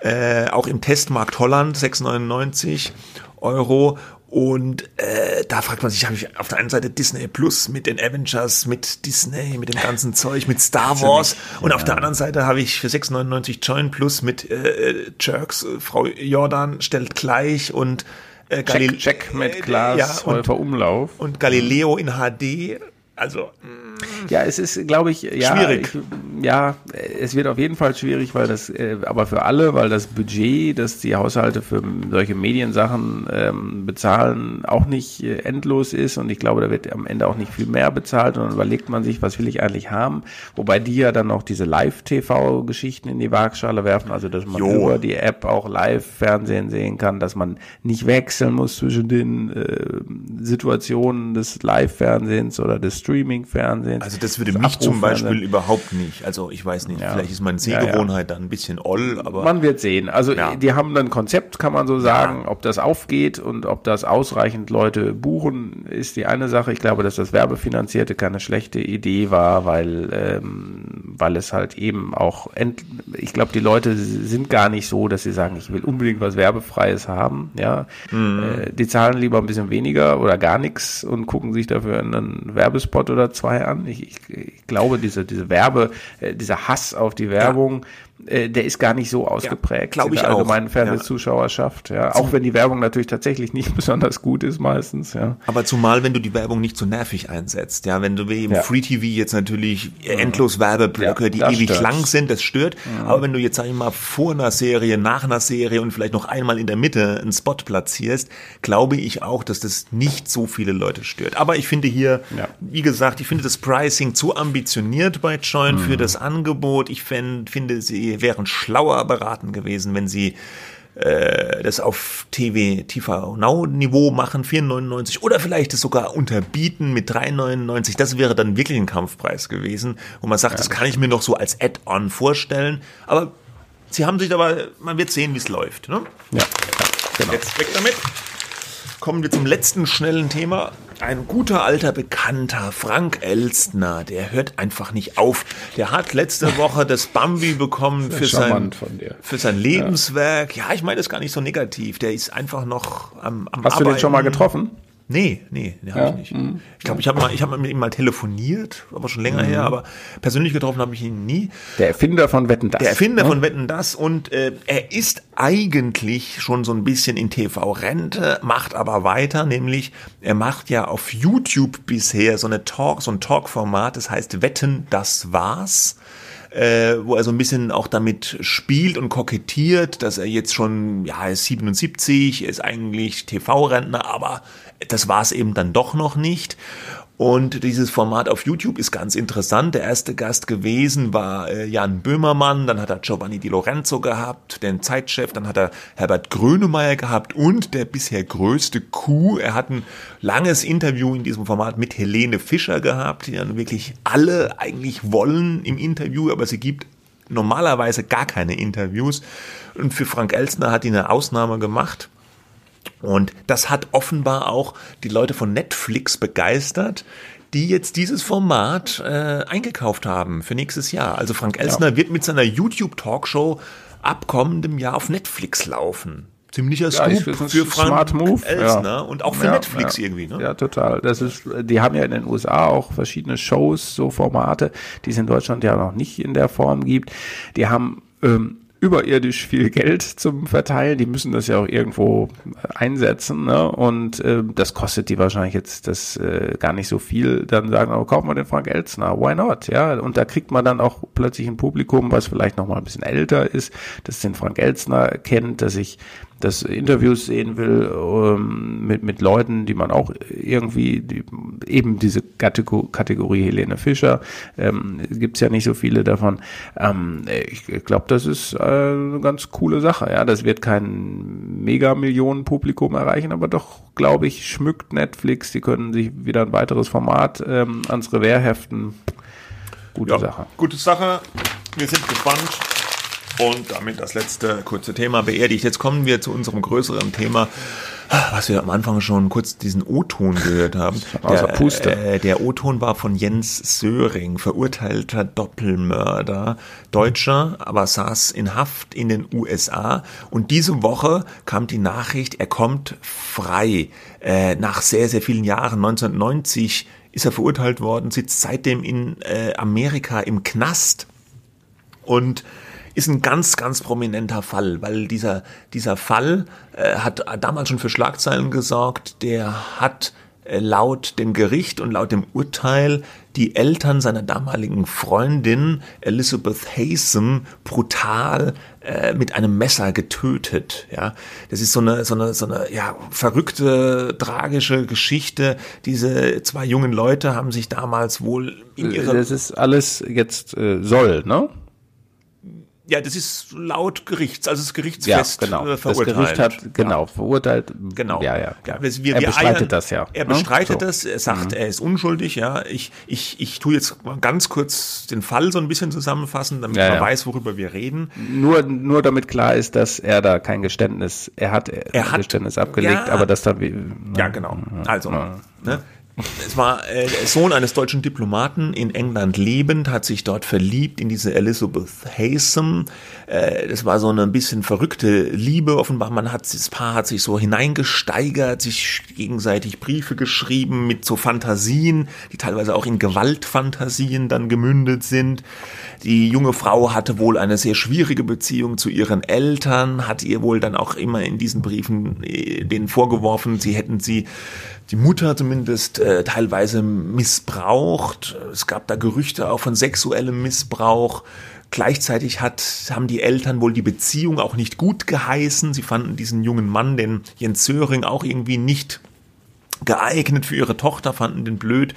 Äh, auch im Testmarkt Holland 6,99 Euro. Und äh, da fragt man sich, habe ich auf der einen Seite Disney Plus mit den Avengers, mit Disney, mit dem ganzen Zeug, mit Star Wars. Und ja. auf der anderen Seite habe ich für 6,99 Join Plus mit äh, Jerks, Frau Jordan stellt gleich und äh, Galil check, check mit Glas, ja, und, Umlauf. Und Galileo in HD. Also. Mh. Ja, es ist, glaube ich, ja, schwierig. Ich, ja, es wird auf jeden Fall schwierig, weil das, äh, aber für alle, weil das Budget, das die Haushalte für solche Mediensachen ähm, bezahlen, auch nicht äh, endlos ist. Und ich glaube, da wird am Ende auch nicht viel mehr bezahlt. Und dann überlegt man sich, was will ich eigentlich haben, wobei die ja dann noch diese Live-TV-Geschichten in die Waagschale werfen, also dass man jo. über die App auch Live-Fernsehen sehen kann, dass man nicht wechseln muss zwischen den äh, Situationen des Live-Fernsehens oder des Streaming-Fernsehens Fernsehens. Also das würde mich zum Beispiel überhaupt nicht. Also ich weiß nicht, ja. vielleicht ist meine Sehgewohnheit ja, ja. dann ein bisschen oll, aber. Man wird sehen. Also die haben ein Konzept, kann man so sagen. Ob das aufgeht und ob das ausreichend Leute buchen, ist die eine Sache. Ich glaube, dass das Werbefinanzierte keine schlechte Idee war, weil, ähm, weil es halt eben auch, ich glaube, die Leute sind gar nicht so, dass sie sagen, ich will unbedingt was Werbefreies haben. Ja, mhm. äh, die zahlen lieber ein bisschen weniger oder gar nichts und gucken sich dafür einen Werbespot oder zwei an. Ich, ich, ich glaube, diese, diese Werbe, äh, dieser Hass auf die Werbung, äh, der ist gar nicht so ausgeprägt glaub in ich der auch. allgemeinen Ja. Fernsehzuschauerschaft. Ja. Auch wenn die Werbung natürlich tatsächlich nicht besonders gut ist meistens. Ja. Aber zumal, wenn du die Werbung nicht so nervig einsetzt, ja, wenn du wie im Ja. Free TV jetzt natürlich endlos Werbeblöcke, Ja, die ewig stört's. lang sind, das stört. Aber wenn du jetzt, sag ich mal, vor einer Serie, nach einer Serie und vielleicht noch einmal in der Mitte einen Spot platzierst, glaube ich auch, dass das nicht so viele Leute stört. Aber ich finde hier, Ja. wie gesagt, ich finde das Pricing zu ambitioniert bei Join für das Angebot. Ich fänd, finde, sie wären schlauer beraten gewesen, wenn sie äh, das auf TV, TV Now Niveau machen, 4,99 oder vielleicht es sogar unterbieten mit 3,99. Das wäre dann wirklich ein Kampfpreis gewesen, wo man sagt, das kann ich mir noch so als Add-on vorstellen. Aber sie haben sich aber, man wird sehen, wie es läuft. Ne? Ja, genau. Jetzt weg damit. Kommen wir zum letzten schnellen Thema. Ein guter alter Bekannter, Frank Elstner, der hört einfach nicht auf. Der hat letzte Woche das Bambi bekommen für sein, für sein Lebenswerk. Ja, ich meine das gar nicht so negativ. Der ist einfach noch am, am Hast du den schon mal getroffen? Nee, nee, den habe Ja? Mhm. ich nicht. Ich glaube, ich habe mal, ich habe mit ihm mal telefoniert, aber schon länger her, aber persönlich getroffen habe ich ihn nie. Der Erfinder von Wetten das. Der Erfinder ne? von Wetten das und äh, er ist eigentlich schon so ein bisschen in TV-Rente, macht aber weiter, nämlich er macht ja auf YouTube bisher so eine Talk, so ein Talk-Format, das heißt Wetten, das war's äh, wo er so ein bisschen auch damit spielt und kokettiert, dass er jetzt schon, ja, er ist 77, er ist eigentlich TV-Rentner, aber das war es eben dann doch noch nicht. Und dieses Format auf YouTube ist ganz interessant. Der erste Gast gewesen war äh, Jan Böhmermann, dann hat er Giovanni Di Lorenzo gehabt, den Zeitchef, dann hat er Herbert Grönemeyer gehabt und der bisher größte Coup. Er hat ein langes Interview in diesem Format mit Helene Fischer gehabt, die dann wirklich alle eigentlich wollen im Interview, aber sie gibt normalerweise gar keine Interviews. Und für Frank Elstner hat die eine Ausnahme gemacht. Und das hat offenbar auch die Leute von Netflix begeistert, die jetzt dieses Format äh, eingekauft haben für nächstes Jahr. Also Frank Elsner wird mit seiner YouTube-Talkshow ab kommendem Jahr auf Netflix laufen. Ziemlicher Ja, Scoop für Frank Move. Elsner ja. und auch für Ja, Netflix ja. irgendwie. Ne? Ja, total. Das ist, die haben ja in den USA auch verschiedene Shows, so Formate, die es in Deutschland ja noch nicht in der Form gibt. Die haben ähm, überirdisch viel Geld zum Verteilen. Die müssen das ja auch irgendwo einsetzen. Ne? Und äh, das kostet die wahrscheinlich jetzt das äh, gar nicht so viel. Dann sagen, aber kaufen wir den Frank Elzner. Why not? Ja, und da kriegt man dann auch plötzlich ein Publikum, was vielleicht noch mal ein bisschen älter ist, das den Frank Elzner kennt, dass ich das Interviews sehen will ähm, mit, mit Leuten, die man auch irgendwie, die, eben diese Kategor Kategorie Helene Fischer, ähm, gibt es ja nicht so viele davon. Ähm, ich glaube, das ist äh, eine ganz coole Sache. Ja, Das wird kein Mega-Millionen-Publikum erreichen, aber doch, glaube ich, schmückt Netflix. Die können sich wieder ein weiteres Format ähm, ans Revers heften. Gute Ja, Sache. gute Sache. Wir sind gespannt. Und damit das letzte kurze Thema beerdigt. Jetzt kommen wir zu unserem größeren Thema, was wir am Anfang schon kurz diesen O-Ton gehört haben. Außer Der, Puste. äh, der O-Ton war von Jens Söring, verurteilter Doppelmörder, Deutscher, aber saß in Haft in den USA. Und diese Woche kam die Nachricht, er kommt frei. Äh, nach sehr, sehr vielen Jahren, 1990 ist er verurteilt worden, sitzt seitdem in äh, Amerika im Knast und ist ein ganz, ganz prominenter Fall, weil dieser, dieser Fall äh, hat damals schon für Schlagzeilen gesorgt. Der hat äh, laut dem Gericht und laut dem Urteil die Eltern seiner damaligen Freundin Elizabeth Haysom brutal äh, mit einem Messer getötet. Ja, das ist so eine so eine so eine ja verrückte tragische Geschichte. Diese zwei jungen Leute haben sich damals wohl in ihrer Das ist alles jetzt äh, soll, ne? Ja, das ist laut Gerichts, also das Ja, Gerichtsfest genau. äh, Das verurteilt. Gericht hat genau verurteilt. Genau. Ja, ja. ja wir, wir, er bestreitet eiern- das ja. Er ne? bestreitet So. Mhm. das, er sagt, er ist unschuldig, ja. Ich, ich, ich tue jetzt mal ganz kurz den Fall so ein bisschen zusammenfassen, damit Ja, man ja. weiß, worüber wir reden. Nur, nur damit klar ist, dass er da kein Geständnis, er hat, Er ein hat- Geständnis abgelegt, ja. aber das da, wie- Ja, genau. Also, Ja. ne, es war äh, der Sohn eines deutschen Diplomaten in England lebend, hat sich dort verliebt in diese Elizabeth Haysom. Äh, das war so eine ein bisschen verrückte Liebe. Offenbar, man hat das Paar hat sich so hineingesteigert, sich gegenseitig Briefe geschrieben mit so Fantasien, die teilweise auch in Gewaltfantasien dann gemündet sind. Die junge Frau hatte wohl eine sehr schwierige Beziehung zu ihren Eltern, hat ihr wohl dann auch immer in diesen Briefen äh, denen vorgeworfen, sie hätten sie die Mutter zumindest äh, teilweise missbraucht. Es gab da Gerüchte auch von sexuellem Missbrauch. Gleichzeitig hat, haben die Eltern wohl die Beziehung auch nicht gut geheißen. Sie fanden diesen jungen Mann, den Jens Söring, auch irgendwie nicht geeignet für ihre Tochter, fanden den blöd.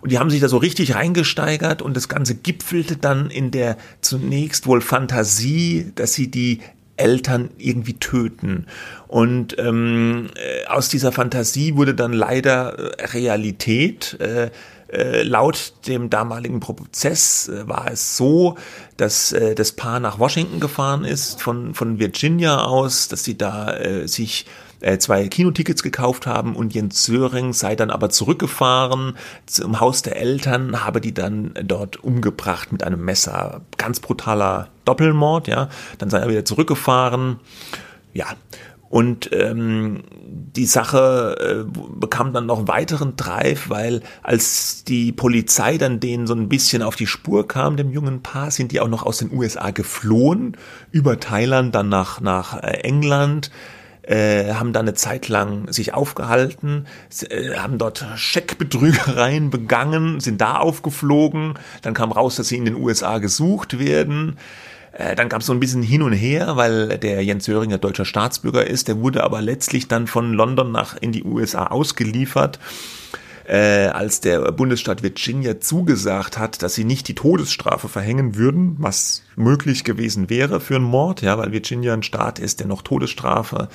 Und die haben sich da so richtig reingesteigert und das Ganze gipfelte dann in der zunächst wohl Fantasie, dass sie die Eltern irgendwie töten. Und ähm, äh, aus dieser Fantasie wurde dann leider äh, Realität. Äh, äh, laut dem damaligen Prozess äh, war es so, dass äh, das Paar nach Washington gefahren ist, von, von Virginia aus, dass sie da äh, sich äh, zwei Kinotickets gekauft haben und Jens Söring sei dann aber zurückgefahren zum Haus der Eltern, habe die dann dort umgebracht mit einem Messer. Ganz brutaler Doppelmord, ja. Dann sei er wieder zurückgefahren. Ja, und ähm, die Sache äh, bekam dann noch weiteren Drive, weil als die Polizei dann denen so ein bisschen auf die Spur kam, dem jungen Paar, sind die auch noch aus den USA geflohen, über Thailand, dann nach, nach äh, England, äh, haben da eine Zeit lang sich aufgehalten, äh, haben dort Scheckbetrügereien begangen, sind da aufgeflogen, dann kam raus, dass sie in den USA gesucht werden. Äh, dann gab es so ein bisschen hin und her, weil der Jens Söringer deutscher Staatsbürger ist. Der wurde aber letztlich dann von London nach in die USA ausgeliefert äh, als der Bundesstaat Virginia zugesagt hat, dass sie nicht die Todesstrafe verhängen würden, was möglich gewesen wäre für einen Mord, ja, weil Virginia ein Staat ist, der noch Todesstrafe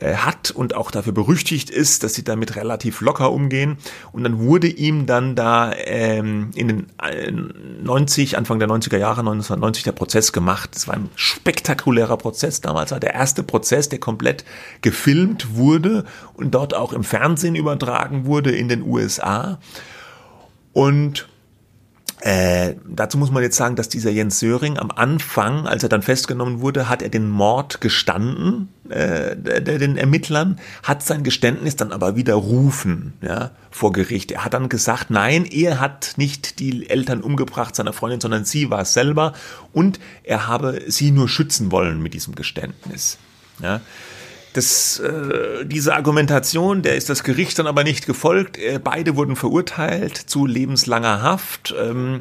äh, hat und auch dafür berüchtigt ist, dass sie damit relativ locker umgehen. Und dann wurde ihm dann da ähm, in den äh, 90, Anfang der 90er Jahre, 1990 der Prozess gemacht. Es war ein spektakulärer Prozess damals, war der erste Prozess, der komplett gefilmt wurde und dort auch im Fernsehen übertragen wurde in den USA. Und äh, dazu muss man jetzt sagen, dass dieser Jens Söring am Anfang, als er dann festgenommen wurde, hat er den Mord gestanden, äh, den Ermittlern, hat sein Geständnis dann aber widerrufen ja, vor Gericht. Er hat dann gesagt, nein, er hat nicht die Eltern umgebracht seiner Freundin, sondern sie war es selber und er habe sie nur schützen wollen mit diesem Geständnis. Ja. Das, äh, diese Argumentation, der ist das Gericht dann aber nicht gefolgt. Äh, beide wurden verurteilt zu lebenslanger Haft. Ähm,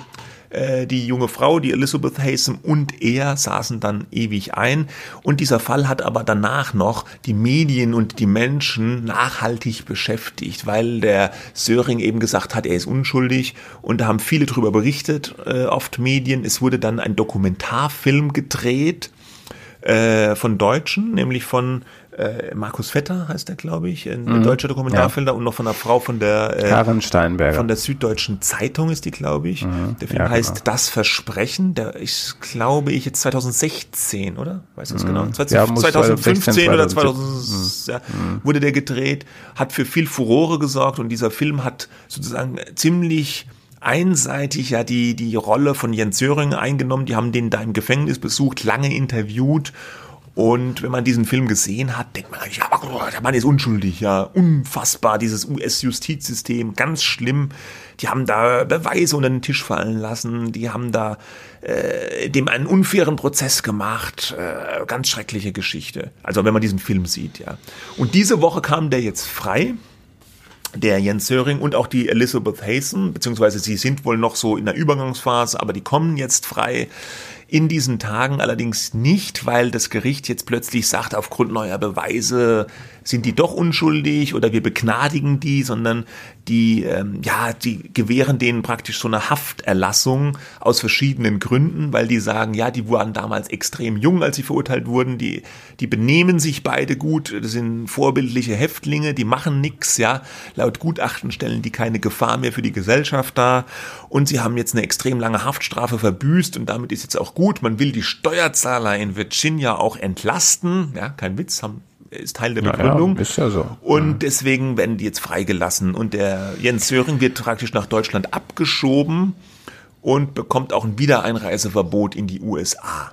äh, die junge Frau, die Elizabeth Haysom und er saßen dann ewig ein. Und dieser Fall hat aber danach noch die Medien und die Menschen nachhaltig beschäftigt, weil der Söring eben gesagt hat, er ist unschuldig. Und da haben viele drüber berichtet, äh, oft Medien. Es wurde dann ein Dokumentarfilm gedreht äh, von Deutschen, nämlich von äh, Markus Vetter heißt er, glaube ich, ein mhm. deutscher Dokumentarfilmer ja. und noch von einer Frau von der äh, Karen Steinberger. Von der Süddeutschen Zeitung ist die, glaube ich. Mhm. Der Film ja, heißt genau. Das Versprechen. Der ist, glaube ich, jetzt 2016, oder? Du das mhm. genau? 20, ja, 2015 16, oder 2000 ja, mhm. wurde der gedreht, hat für viel Furore gesorgt und dieser Film hat sozusagen ziemlich einseitig ja die, die Rolle von Jens Söring eingenommen. Die haben den da im Gefängnis besucht, lange interviewt und wenn man diesen Film gesehen hat, denkt man ja, der Mann ist unschuldig, ja, unfassbar, dieses US-Justizsystem, ganz schlimm. Die haben da Beweise unter den Tisch fallen lassen, die haben da äh, dem einen unfairen Prozess gemacht, äh, ganz schreckliche Geschichte. Also wenn man diesen Film sieht, ja. Und diese Woche kam der jetzt frei der Jens Söring und auch die Elizabeth Hazen, beziehungsweise sie sind wohl noch so in der Übergangsphase, aber die kommen jetzt frei. In diesen Tagen allerdings nicht, weil das Gericht jetzt plötzlich sagt, aufgrund neuer Beweise sind die doch unschuldig oder wir begnadigen die, sondern die, ähm, ja, die gewähren denen praktisch so eine Hafterlassung aus verschiedenen Gründen, weil die sagen, ja, die waren damals extrem jung, als sie verurteilt wurden, die, die benehmen sich beide gut, das sind vorbildliche Häftlinge, die machen nix, ja, laut Gutachten stellen die keine Gefahr mehr für die Gesellschaft dar. Und sie haben jetzt eine extrem lange Haftstrafe verbüßt und damit ist jetzt auch gut, man will die Steuerzahler in Virginia auch entlasten, ja, kein Witz, haben ist Teil der Begründung. Ja, ist ja so. Und deswegen werden die jetzt freigelassen. Und der Jens Söring wird praktisch nach Deutschland abgeschoben und bekommt auch ein Wiedereinreiseverbot in die USA.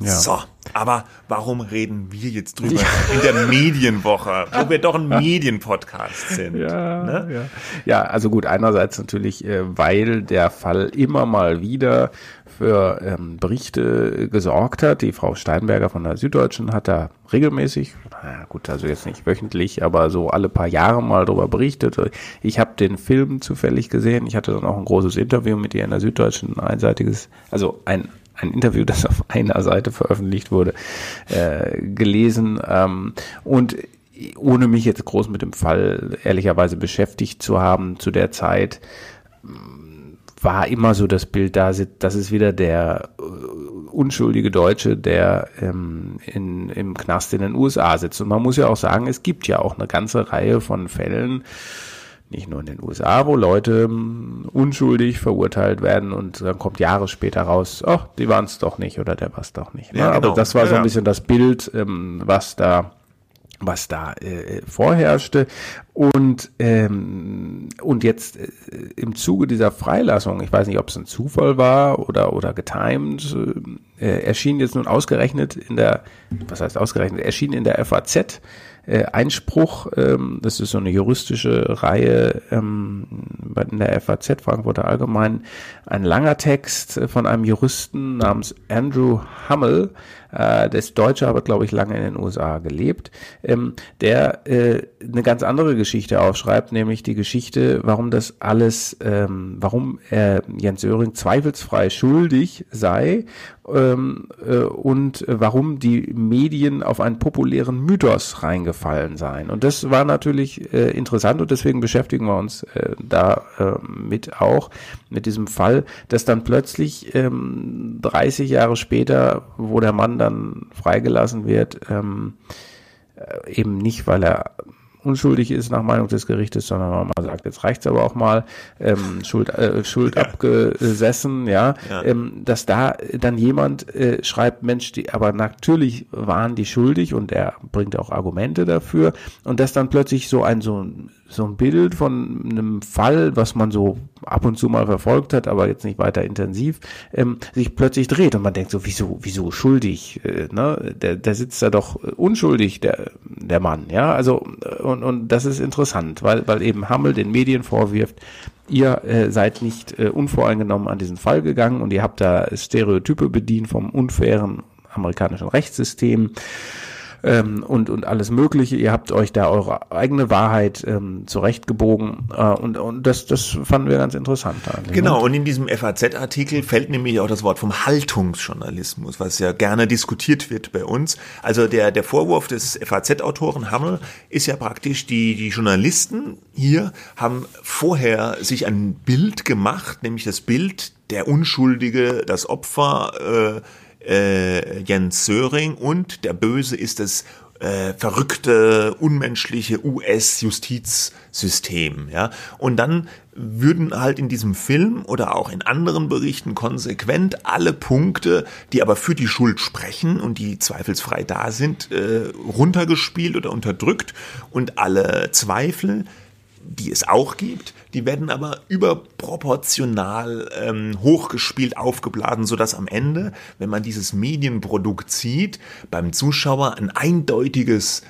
Ja. So, aber warum reden wir jetzt drüber in der Medienwoche, wo wir doch ein Medienpodcast sind? Ja, ne? ja. ja, also gut, einerseits natürlich, äh, weil der Fall immer mal wieder für ähm, Berichte gesorgt hat. Die Frau Steinberger von der Süddeutschen hat da regelmäßig, naja gut, also jetzt nicht wöchentlich, aber so alle paar Jahre mal darüber berichtet. Ich habe den Film zufällig gesehen. Ich hatte dann auch ein großes Interview mit ihr in der Süddeutschen, ein einseitiges, also ein ein Interview, das auf einer Seite veröffentlicht wurde, äh, gelesen. Ähm, und ohne mich jetzt groß mit dem Fall ehrlicherweise beschäftigt zu haben zu der Zeit, war immer so das Bild da, das ist wieder der äh, unschuldige Deutsche, der ähm, in, im Knast in den USA sitzt. Und man muss ja auch sagen, es gibt ja auch eine ganze Reihe von Fällen, nicht nur in den USA, wo Leute ähm, unschuldig verurteilt werden und dann kommt Jahre später raus, oh, die waren es doch nicht oder der war es doch nicht. Ne? Ja, genau. Aber das war so ein bisschen das Bild, ähm, was da was da äh, vorherrschte. Und ähm, und jetzt äh, im Zuge dieser Freilassung, ich weiß nicht, ob es ein Zufall war oder oder getimed, äh, erschien jetzt nun ausgerechnet in der was heißt ausgerechnet erschien in der FAZ äh, Einspruch, ähm, das ist so eine juristische Reihe ähm, in der FAZ Frankfurter Allgemein, ein langer Text von einem Juristen namens Andrew Hummel, äh, der ist Deutscher, aber glaube ich lange in den USA gelebt, ähm, der äh, eine ganz andere Geschichte aufschreibt, nämlich die Geschichte, warum das alles, ähm, warum äh, Jens Söring zweifelsfrei schuldig sei ähm, äh, und warum die Medien auf einen populären Mythos reingefallen seien. Und das war natürlich äh, interessant und deswegen beschäftigen wir uns äh, da äh, mit auch, mit diesem Fall, dass dann plötzlich ähm, 30 Jahre später, wo der Mann dann freigelassen wird, ähm, äh, eben nicht, weil er unschuldig ist nach Meinung des Gerichtes, sondern man sagt, jetzt reicht's aber auch mal, ähm, Schuld, äh, Schuld ja. abgesessen, ja, ja. Ähm, dass da dann jemand äh, schreibt, Mensch, die, aber natürlich waren die schuldig und er bringt auch Argumente dafür und dass dann plötzlich so ein so ein so ein Bild von einem Fall, was man so ab und zu mal verfolgt hat, aber jetzt nicht weiter intensiv, ähm, sich plötzlich dreht und man denkt so, wieso, wieso schuldig? Äh, ne? der, der sitzt da doch unschuldig, der, der Mann, ja. Also und, und das ist interessant, weil, weil eben Hammel den Medien vorwirft, ihr äh, seid nicht äh, unvoreingenommen an diesen Fall gegangen und ihr habt da Stereotype bedient vom unfairen amerikanischen Rechtssystem ähm, und, und alles Mögliche. Ihr habt euch da eure eigene Wahrheit ähm, zurechtgebogen äh, und, und das, das fanden wir ganz interessant. Ne? Genau, und in diesem FAZ-Artikel fällt nämlich auch das Wort vom Haltungsjournalismus, was ja gerne diskutiert wird bei uns. Also der, der Vorwurf des FAZ-Autoren Hammel ist ja praktisch, die, die Journalisten hier haben vorher sich ein Bild gemacht, nämlich das Bild der Unschuldige, das Opfer, äh, äh, Jens Söring und der Böse ist das äh, verrückte, unmenschliche US-Justizsystem. Ja? Und dann würden halt in diesem Film oder auch in anderen Berichten konsequent alle Punkte, die aber für die Schuld sprechen und die zweifelsfrei da sind, äh, runtergespielt oder unterdrückt und alle Zweifel die es auch gibt, die werden aber überproportional ähm, hochgespielt, aufgeblasen, sodass am Ende, wenn man dieses Medienprodukt sieht, beim Zuschauer ein eindeutiges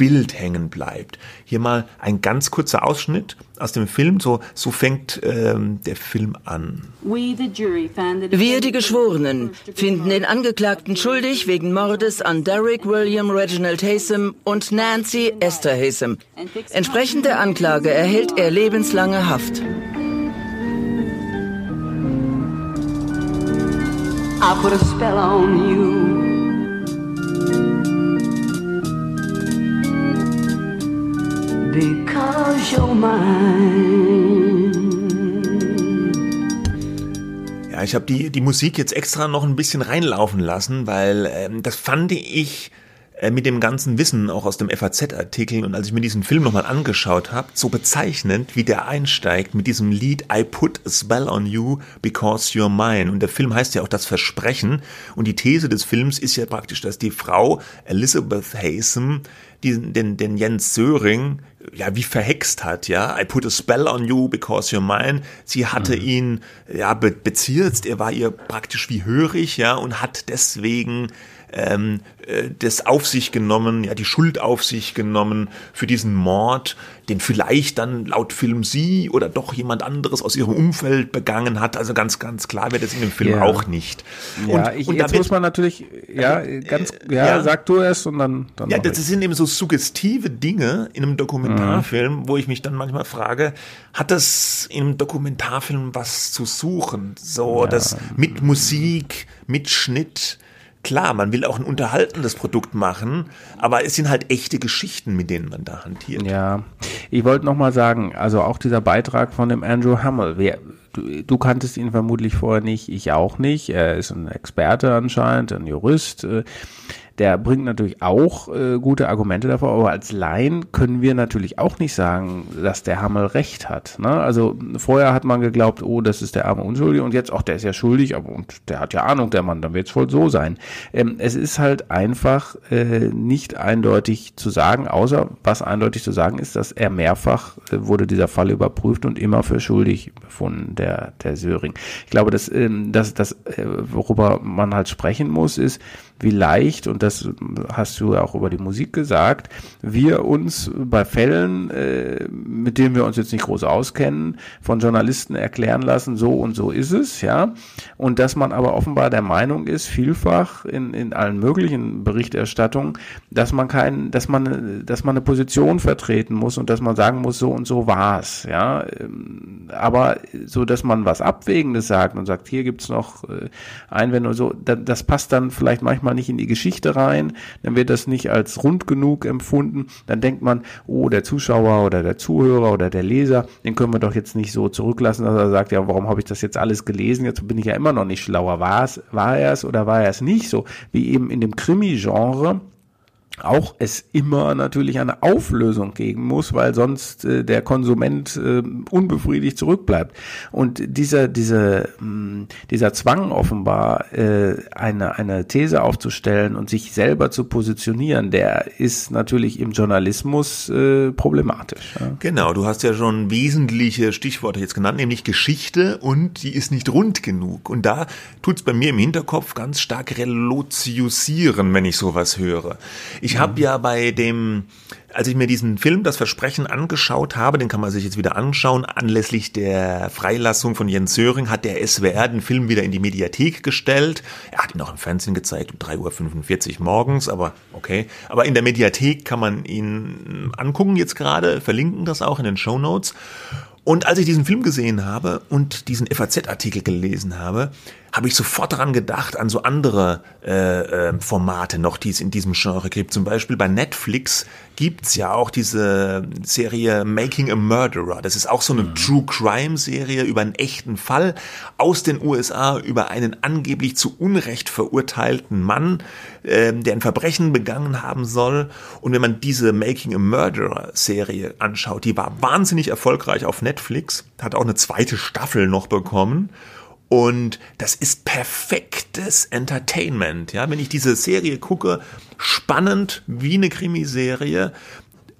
Bild hängen bleibt. Hier mal ein ganz kurzer Ausschnitt aus dem Film. So, so fängt ähm, der Film an. Wir, die Geschworenen, finden den Angeklagten schuldig wegen Mordes an Derek William Reginald Haysom und Nancy Esther Haysom. Entsprechend der Anklage erhält er lebenslange Haft. I put a spell on you. Because you're mine. Ja, ich habe die, die Musik jetzt extra noch ein bisschen reinlaufen lassen, weil ähm, das fand ich äh, mit dem ganzen Wissen auch aus dem FAZ-Artikel und als ich mir diesen Film nochmal angeschaut habe, so bezeichnend, wie der einsteigt mit diesem Lied I put a spell on you because you're mine. Und der Film heißt ja auch das Versprechen. Und die These des Films ist ja praktisch, dass die Frau Elizabeth Haysom diesen, den, den Jens Söring ja wie verhext hat, ja. I put a spell on you because you're mine. Sie hatte mhm. ihn ja be bezirzt, er war ihr praktisch wie hörig, ja, und hat deswegen ähm, äh, das auf sich genommen, ja, die Schuld auf sich genommen für diesen Mord, den vielleicht dann laut Film sie oder doch jemand anderes aus ihrem Umfeld begangen hat. Also ganz, ganz klar wird es in dem Film ja. auch nicht. Ja, und, ich, und jetzt muss man natürlich, ja, äh, ganz, ja, ja, sag du es und dann, dann Ja, das ich. sind eben so suggestive Dinge in einem Dokumentarfilm, mhm. wo ich mich dann manchmal frage, hat das in einem Dokumentarfilm was zu suchen? So, das mit Musik, mit Schnitt, Klar, man will auch ein unterhaltendes Produkt machen, aber es sind halt echte Geschichten, mit denen man da hantiert. Ja, ich wollte nochmal sagen, also auch dieser Beitrag von dem Andrew Hummel, wer, du, du kanntest ihn vermutlich vorher nicht, ich auch nicht, er ist ein Experte anscheinend, ein Jurist, der bringt natürlich auch äh, gute Argumente davor, aber als Laien können wir natürlich auch nicht sagen, dass der Hammel recht hat. Ne? Also vorher hat man geglaubt, oh, das ist der arme Unschuldige und jetzt, auch der ist ja schuldig, aber und der hat ja Ahnung, der Mann, dann wird es wohl so sein. Ähm, es ist halt einfach äh, nicht eindeutig zu sagen, außer was eindeutig zu sagen ist, dass er mehrfach äh, wurde dieser Fall überprüft und immer für schuldig befunden, der, der Söring. Ich glaube, dass, ähm, dass das, äh, worüber man halt sprechen muss, ist, wie leicht, und das hast du ja auch über die Musik gesagt, wir uns bei Fällen, äh, mit denen wir uns jetzt nicht groß auskennen, von Journalisten erklären lassen, so und so ist es, ja. Und dass man aber offenbar der Meinung ist, vielfach in, in allen möglichen Berichterstattungen, dass man kein, dass man, dass man eine Position vertreten muss und dass man sagen muss, so und so war's, ja. Aber so, dass man was Abwägendes sagt und sagt, hier gibt's noch äh, Einwände und so, das passt dann vielleicht manchmal mal nicht in die Geschichte rein, dann wird das nicht als rund genug empfunden, dann denkt man, oh, der Zuschauer oder der Zuhörer oder der Leser, den können wir doch jetzt nicht so zurücklassen, dass er sagt, ja, warum habe ich das jetzt alles gelesen, jetzt bin ich ja immer noch nicht schlauer. War es, war er es oder war er es nicht so? Wie eben in dem Krimi-Genre, auch es immer natürlich eine Auflösung geben muss, weil sonst äh, der Konsument äh, unbefriedigt zurückbleibt. Und dieser, diese, mh, hm, dieser Zwang offenbar, äh, eine, eine These aufzustellen und sich selber zu positionieren, der ist natürlich im Journalismus äh, problematisch. Ja. Genau, du hast ja schon wesentliche Stichworte jetzt genannt, nämlich Geschichte und die ist nicht rund genug. Und da tut's bei mir im Hinterkopf ganz stark reloziusieren, wenn ich sowas höre. Ich habe ja bei dem, als ich mir diesen Film Das Versprechen angeschaut habe, den kann man sich jetzt wieder anschauen, anlässlich der Freilassung von Jens Söring hat der SWR den Film wieder in die Mediathek gestellt. Er hat ihn auch im Fernsehen gezeigt um 3.45 Uhr morgens, aber okay. Aber in der Mediathek kann man ihn angucken jetzt gerade, verlinken das auch in den Show Notes. Und als ich diesen Film gesehen habe und diesen FAZ-Artikel gelesen habe, habe ich sofort daran gedacht, an so andere äh, äh, Formate noch, die es in diesem Genre gibt. Zum Beispiel bei Netflix gibt's ja auch diese Serie Making a Murderer. Das ist auch so eine mhm. True Crime Serie über einen echten Fall aus den USA, über einen angeblich zu Unrecht verurteilten Mann, äh, der ein Verbrechen begangen haben soll. Und wenn man diese Making a Murderer Serie anschaut, die war wahnsinnig erfolgreich auf Netflix, hat auch eine zweite Staffel noch bekommen. Und das ist perfektes Entertainment. Ja, wenn ich diese Serie gucke, spannend wie eine Krimiserie,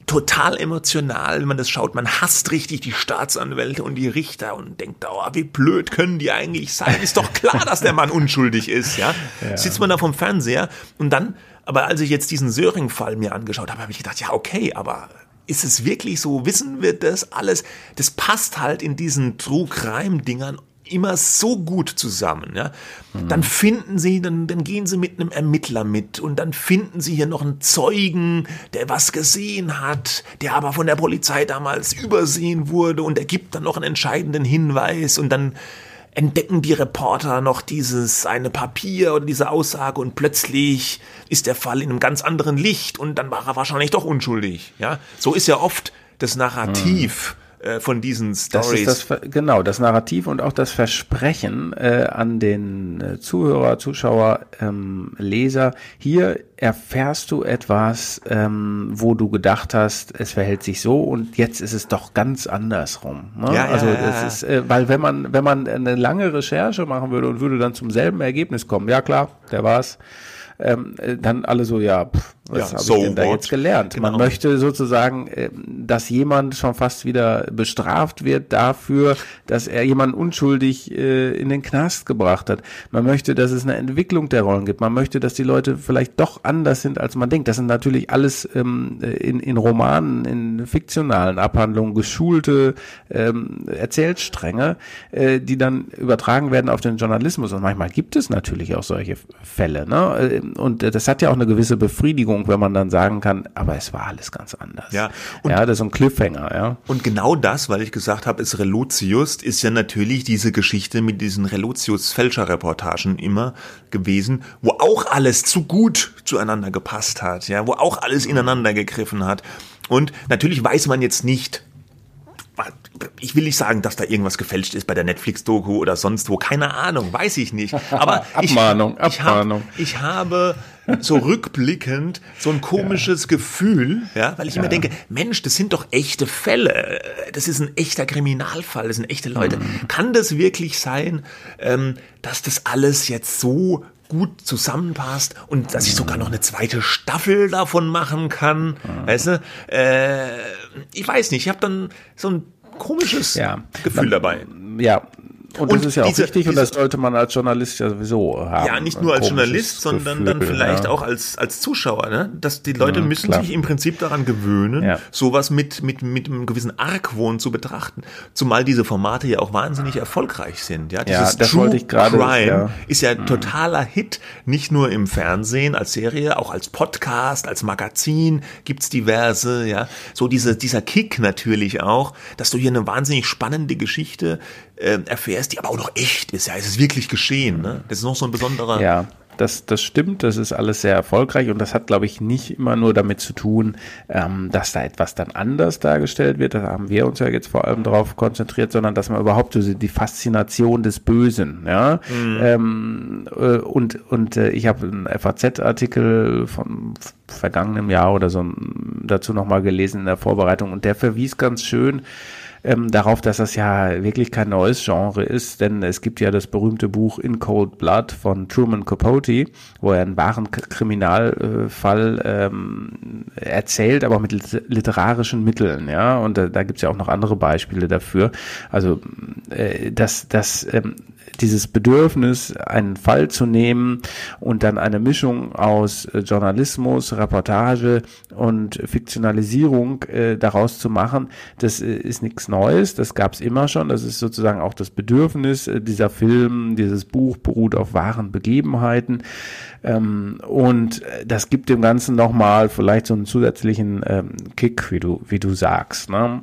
total emotional, wenn man das schaut. Man hasst richtig die Staatsanwälte und die Richter und denkt, oh, wie blöd können die eigentlich sein? Ist doch klar, dass der Mann unschuldig ist, ja? ja. Sitzt man da vom Fernseher und dann, aber als ich jetzt diesen Söring-Fall mir angeschaut habe, habe ich gedacht, ja, okay, aber ist es wirklich so? Wissen wir das alles? Das passt halt in diesen True Crime Dingern immer so gut zusammen. Ja? Mhm. Dann finden sie, dann, dann gehen sie mit einem Ermittler mit und dann finden sie hier noch einen Zeugen, der was gesehen hat, der aber von der Polizei damals übersehen wurde und er gibt dann noch einen entscheidenden Hinweis und dann entdecken die Reporter noch dieses eine Papier oder diese Aussage und plötzlich ist der Fall in einem ganz anderen Licht und dann war er wahrscheinlich doch unschuldig. Ja, so ist ja oft das Narrativ. Mhm äh, von diesen Stories. Das das, genau, das Narrativ und auch das Versprechen äh, an den äh, Zuhörer, Zuschauer, ähm, Leser. Hier erfährst du etwas, ähm, wo du gedacht hast, es verhält sich so und jetzt ist es doch ganz andersrum. Ne? Ja, also ja, das ja. ist, äh, weil wenn man wenn man eine lange Recherche machen würde und würde dann zum selben Ergebnis kommen, ja klar, der war's. Ähm, äh, dann alle so, ja, pff, was Ja, habe so ich denn da what? jetzt gelernt? Man Genau. möchte sozusagen, äh, dass jemand schon fast wieder bestraft wird dafür, dass er jemanden unschuldig äh, in den Knast gebracht hat. Man möchte, dass es eine Entwicklung der Rollen gibt. Man möchte, dass die Leute vielleicht doch anders sind, als man denkt. Das sind natürlich alles ähm, in, in Romanen, in fiktionalen Abhandlungen geschulte ähm, Erzählstränge, äh, die dann übertragen werden auf den Journalismus. Und manchmal gibt es natürlich auch solche Fälle. Ne? Und das hat ja auch eine gewisse Befriedigung, wenn man dann sagen kann, aber es war alles ganz anders. Ja, und- ja das ist ein Cliffhanger. Ja. Und genau das, weil ich gesagt habe, ist Relotius, ist ja natürlich diese Geschichte mit diesen Relotius-Fälscher-Reportagen immer gewesen, wo auch alles zu gut zueinander gepasst hat, ja, wo auch alles ineinander gegriffen hat. Und natürlich weiß man jetzt nicht, ich will nicht sagen, dass da irgendwas gefälscht ist bei der Netflix-Doku oder sonst wo. Keine Ahnung, weiß ich nicht. Aber Abmahnung, ich, ich, hab, Abmahnung. ich habe so rückblickend so ein komisches Gefühl, ja, weil ich immer denke, Mensch, das sind doch echte Fälle. Das ist ein echter Kriminalfall, das sind echte Leute. Mhm. Kann das wirklich sein, ähm, dass das alles jetzt so gut zusammenpasst und dass ich sogar noch eine zweite Staffel davon machen kann, Mhm. weißt du? Äh, ich weiß nicht, ich habe dann so ein komisches Ja. Gefühl dabei. Ja. Und, Und das ist ja auch diese- wichtig und diese- das sollte man als Journalist ja sowieso haben. Ja, nicht nur als Journalist, sondern dann vielleicht ja. auch als, als Zuschauer, ne? Dass die Leute Ja, müssen klar. sich im Prinzip daran gewöhnen, Ja. sowas mit, mit, mit einem gewissen Argwohn zu betrachten. Zumal diese Formate ja auch wahnsinnig erfolgreich sind, ja. Ja, das wollte ich gerade- Crime ja. Mhm. ist ja ein totaler Hit. Nicht nur im Fernsehen als Serie, auch als Podcast, als Magazin gibt's diverse, ja. So diese, dieser Kick natürlich auch, dass du hier eine wahnsinnig spannende Geschichte äh, erfährst, die aber auch noch echt ist, ja. Es ist wirklich geschehen, ne? Das ist noch so ein besonderer Ja, das, das stimmt, das ist alles sehr erfolgreich und das hat, glaube ich, nicht immer nur damit zu tun, ähm, dass da etwas dann anders dargestellt wird, da haben wir uns ja jetzt vor allem darauf konzentriert, sondern dass man überhaupt so die Faszination des Bösen, ja, ähm, äh, und, und äh, ich habe einen FAZ-Artikel von vergangenem Jahr oder so dazu nochmal gelesen in der Vorbereitung und der verwies ganz schön, ähm, darauf, dass das ja wirklich kein neues Genre ist, denn es gibt ja das berühmte Buch In Cold Blood von Truman Capote, wo er einen wahren Kriminalfall ähm, erzählt, aber mit lit- literarischen Mitteln, ja, und da, da gibt's ja auch noch andere Beispiele dafür. Also, äh, dass, dass ähm, dieses Bedürfnis, einen Fall zu nehmen und dann eine Mischung aus äh, Journalismus, Reportage und Fiktionalisierung äh, daraus zu machen, das äh, ist nichts Neues, das gab es immer schon, das ist sozusagen auch das Bedürfnis. Äh, dieser Film, dieses Buch beruht auf wahren Begebenheiten ähm, und äh, das gibt dem Ganzen nochmal vielleicht so einen zusätzlichen ähm, Kick, wie du, wie du sagst. Ne?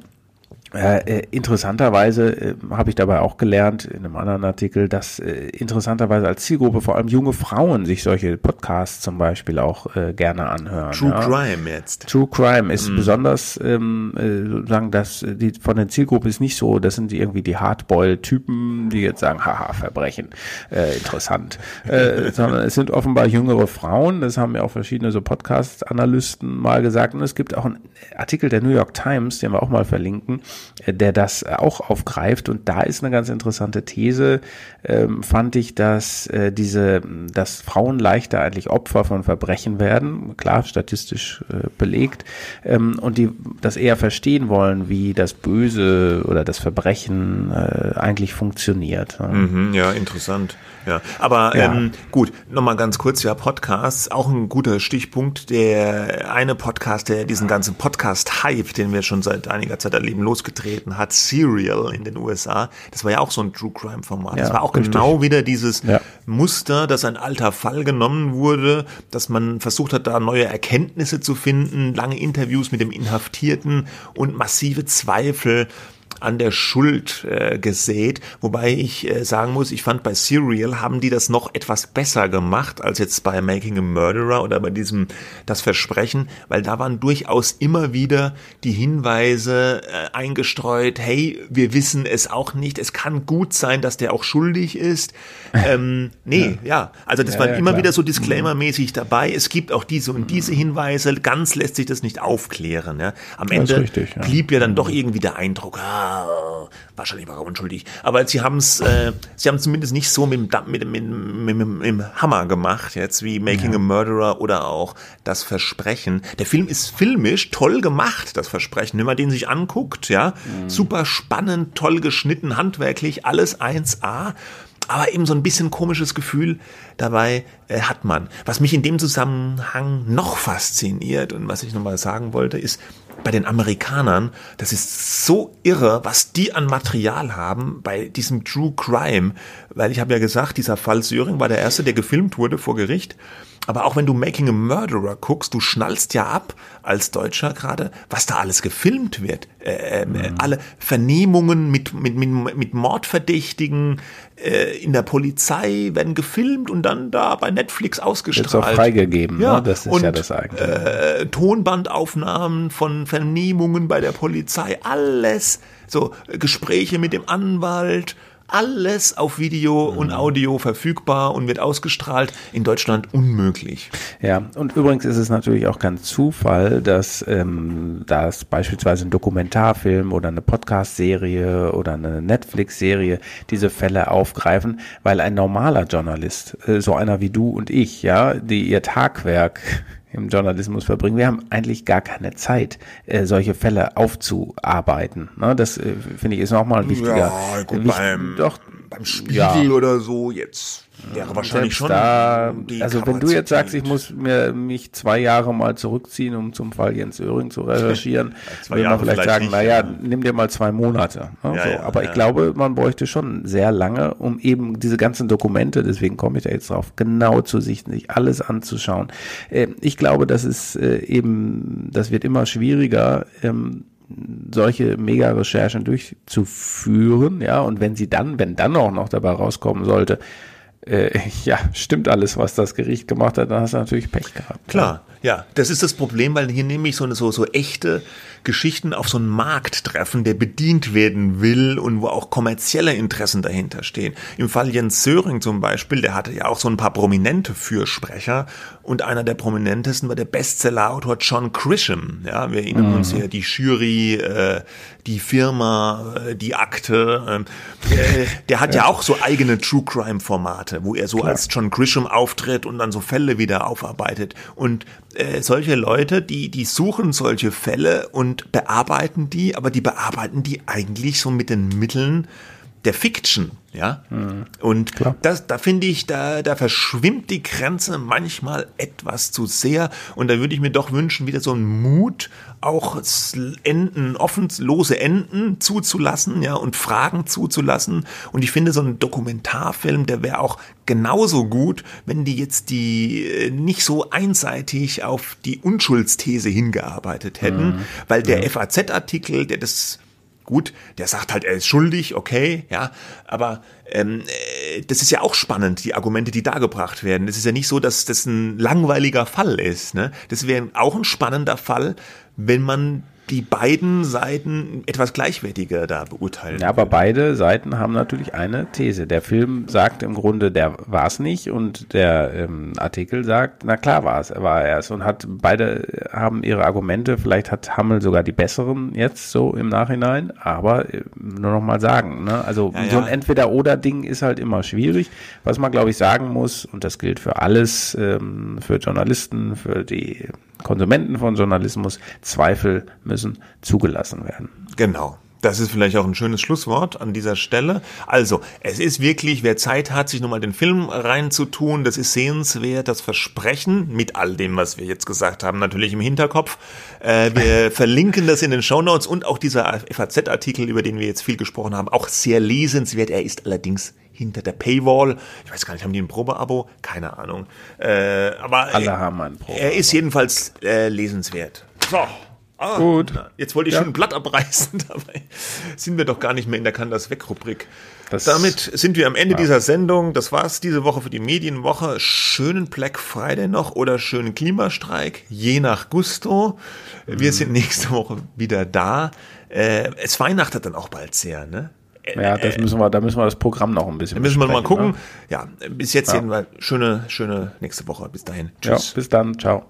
Äh, interessanterweise äh, habe ich dabei auch gelernt in einem anderen Artikel, dass äh, interessanterweise als Zielgruppe vor allem junge Frauen sich solche Podcasts zum Beispiel auch äh, gerne anhören. True ja. Crime jetzt. True Crime ist besonders ähm, äh, sozusagen, dass die von der Zielgruppe ist nicht so, das sind irgendwie die Hardboil-Typen, die jetzt sagen, haha, Verbrechen, äh, interessant, äh, sondern es sind offenbar jüngere Frauen, das haben ja auch verschiedene so Podcast-Analysten mal gesagt und es gibt auch einen Artikel der New York Times, den wir auch mal verlinken, der das auch aufgreift und da ist eine ganz interessante These, ähm, fand ich, dass äh, diese, dass Frauen leichter eigentlich Opfer von Verbrechen werden, klar statistisch äh, belegt, ähm, und die das eher verstehen wollen, wie das Böse oder das Verbrechen äh, eigentlich funktioniert. ne? Mhm, ja, interessant. Ja, aber Ja. Ähm, gut, nochmal ganz kurz, ja, Podcasts, auch ein guter Stichpunkt. Der eine Podcast, der diesen ganzen Podcast-Hype, den wir schon seit einiger Zeit erleben, losgetreten hat, Serial in den USA, das war ja auch so ein True Crime-Format. das Ja, war auch richtig. genau wieder dieses Ja. Muster, dass ein alter Fall genommen wurde, dass man versucht hat, da neue Erkenntnisse zu finden, lange Interviews mit dem Inhaftierten und massive Zweifel an der Schuld äh, gesät, wobei ich äh, sagen muss, ich fand bei Serial haben die das noch etwas besser gemacht als jetzt bei Making a Murderer oder bei diesem Das Versprechen, weil da waren durchaus immer wieder die Hinweise äh, eingestreut, hey, wir wissen es auch nicht, es kann gut sein, dass der auch schuldig ist. Ähm, nee, ja. ja. also das ja, war ja, immer klar. wieder so Disclaimer-mäßig dabei. Es gibt auch diese und diese Hinweise, ganz lässt sich das nicht aufklären. Ja. Am Ende richtig, blieb ja dann doch irgendwie der Eindruck, ah, wahrscheinlich war er unschuldig. Aber sie haben es, äh, sie haben zumindest nicht so mit, mit, mit, mit, mit, dem Hammer gemacht, jetzt wie Making ja. a Murderer oder auch Das Versprechen. Der Film ist filmisch toll gemacht, das Versprechen. Wenn man den sich anguckt, ja, mhm. super spannend, toll geschnitten, handwerklich, alles 1A aber eben so ein bisschen komisches Gefühl dabei äh, hat man. Was mich in dem Zusammenhang noch fasziniert und was ich nochmal sagen wollte, ist, bei den Amerikanern, das ist so irre, was die an Material haben bei diesem True Crime, weil ich habe ja gesagt, dieser Fall Söring war der erste, der gefilmt wurde vor Gericht. Aber auch wenn du Making a Murderer guckst, du schnallst ja ab als Deutscher gerade, was da alles gefilmt wird. Äh, ähm, äh, mhm. Alle Vernehmungen mit, mit, mit, mit Mordverdächtigen äh, in der Polizei werden gefilmt und dann da bei Netflix ausgestrahlt. Wird auch freigegeben, ja. Ne? das ist und, ja das eigentlich. Äh, Tonbandaufnahmen von Vernehmungen bei der Polizei, alles. So Gespräche mit dem Anwalt alles auf Video mhm. und Audio verfügbar und wird ausgestrahlt. In Deutschland unmöglich. Ja, und übrigens ist es natürlich auch kein Zufall, dass ähm, das beispielsweise ein Dokumentarfilm oder eine Podcast-Serie oder eine Netflix-Serie diese Fälle aufgreifen, weil ein normaler Journalist, äh, so einer wie du und ich, ja, die ihr Tagwerk im Journalismus verbringen. Wir haben eigentlich gar keine Zeit, äh, solche Fälle aufzuarbeiten. Ne? Das äh, finde ich ist nochmal ein wichtiger. Ja, gut, wichtig, beim, doch, beim Spiegel ja. oder so jetzt wäre wahrscheinlich schon. Da, also wenn du jetzt sagst, ich muss mir mich zwei Jahre mal zurückziehen, um zum Fall Jens Öring zu recherchieren, würde man vielleicht, vielleicht sagen, nicht, naja, ja. nimm dir mal zwei Monate. Ne? Ja, so. ja, Aber ich glaube, man bräuchte schon sehr lange, um eben diese ganzen Dokumente, deswegen komme ich da jetzt drauf, genau zu sichten, sich alles anzuschauen. Äh, ich glaube, das ist äh, eben, das wird immer schwieriger. Ähm, solche Mega-Recherchen durchzuführen, ja, und wenn sie dann, wenn dann auch noch dabei rauskommen sollte, äh, ja, stimmt alles, was das Gericht gemacht hat, dann hast du natürlich Pech gehabt. Klar, ja, das ist das Problem, weil hier nämlich so, so, so echte Geschichten auf so einen Markt treffen, der bedient werden will und wo auch kommerzielle Interessen dahinter stehen. Im Fall Jens Söring zum Beispiel, der hatte ja auch so ein paar prominente Fürsprecher und einer der prominentesten war der Bestsellerautor John Grisham. Ja, wir erinnern mhm. uns hier die Jury, äh, die Firma, äh, die Akte. Äh, der hat ja. ja. auch so eigene True Crime Formate, wo er so Klar. als John Grisham auftritt und dann so Fälle wieder aufarbeitet. Und äh, solche Leute, die, die suchen solche Fälle und bearbeiten die, aber die bearbeiten die eigentlich so mit den Mitteln der Fiction, ja. Mhm. Und Klar. das, da finde ich, da, da verschwimmt die Grenze manchmal etwas zu sehr. Und da würde ich mir doch wünschen, wieder so einen Mut, auch Enden, offenlose Enden zuzulassen, ja, und Fragen zuzulassen. Und ich finde, so ein Dokumentarfilm, der wäre auch genauso gut, wenn die jetzt die äh, nicht so einseitig auf die Unschuldsthese hingearbeitet hätten, mhm. weil der ja. FAZ-Artikel, der das Gut, der sagt halt, er ist schuldig, okay, ja, aber ähm, äh, das ist ja auch spannend, die Argumente, die da gebracht werden. Es ist ja nicht so, dass das ein langweiliger Fall ist. Ne? Das wäre auch ein spannender Fall, wenn man die beiden Seiten etwas gleichwertiger da beurteilen. Ja, aber beide Seiten haben natürlich eine These. Der Film sagt im Grunde, der war es nicht und der ähm, Artikel sagt, na klar war es, war er es und hat beide haben ihre Argumente. Vielleicht hat Hammel sogar die besseren jetzt so im Nachhinein, aber äh, nur noch mal sagen. Ne? Also ja, so ein Entweder-Oder-Ding ist halt immer schwierig. Was man glaube ich sagen muss und das gilt für alles, ähm, für Journalisten, für die Konsumenten von Journalismus, Zweifel müssen zugelassen werden. Genau. Das ist vielleicht auch ein schönes Schlusswort an dieser Stelle. Also, es ist wirklich, wer Zeit hat, sich nochmal den Film reinzutun, das ist sehenswert, das Versprechen mit all dem, was wir jetzt gesagt haben, natürlich im Hinterkopf. Äh, wir verlinken das in den Show Notes und auch dieser FAZ-Artikel, über den wir jetzt viel gesprochen haben, auch sehr lesenswert. Er ist allerdings hinter der Paywall. Ich weiß gar nicht, haben die ein Probeabo? Keine Ahnung. Äh, aber alle haben ein Probeabo. Er ist jedenfalls äh, lesenswert. So. Ah, Gut. na, Jetzt wollte ich Ja. schon ein Blatt abreißen, dabei sind wir doch gar nicht mehr in der Kann das weg Rubrik. Das- Damit sind wir am Ende dieser Sendung. Das war's diese Woche für die Medienwoche. Schönen Black Friday noch oder schönen Klimastreik, je nach Gusto. Wir sind nächste Woche wieder da. Äh, es weihnachtet dann auch bald sehr, ne? Ja, das müssen wir, da müssen wir das Programm noch ein bisschen Da müssen wir mal gucken. Ja, bis jetzt Ja. jedenfalls schöne, schöne nächste Woche. Bis dahin. Ne? Ja, Tschüss. bis dann. Ciao.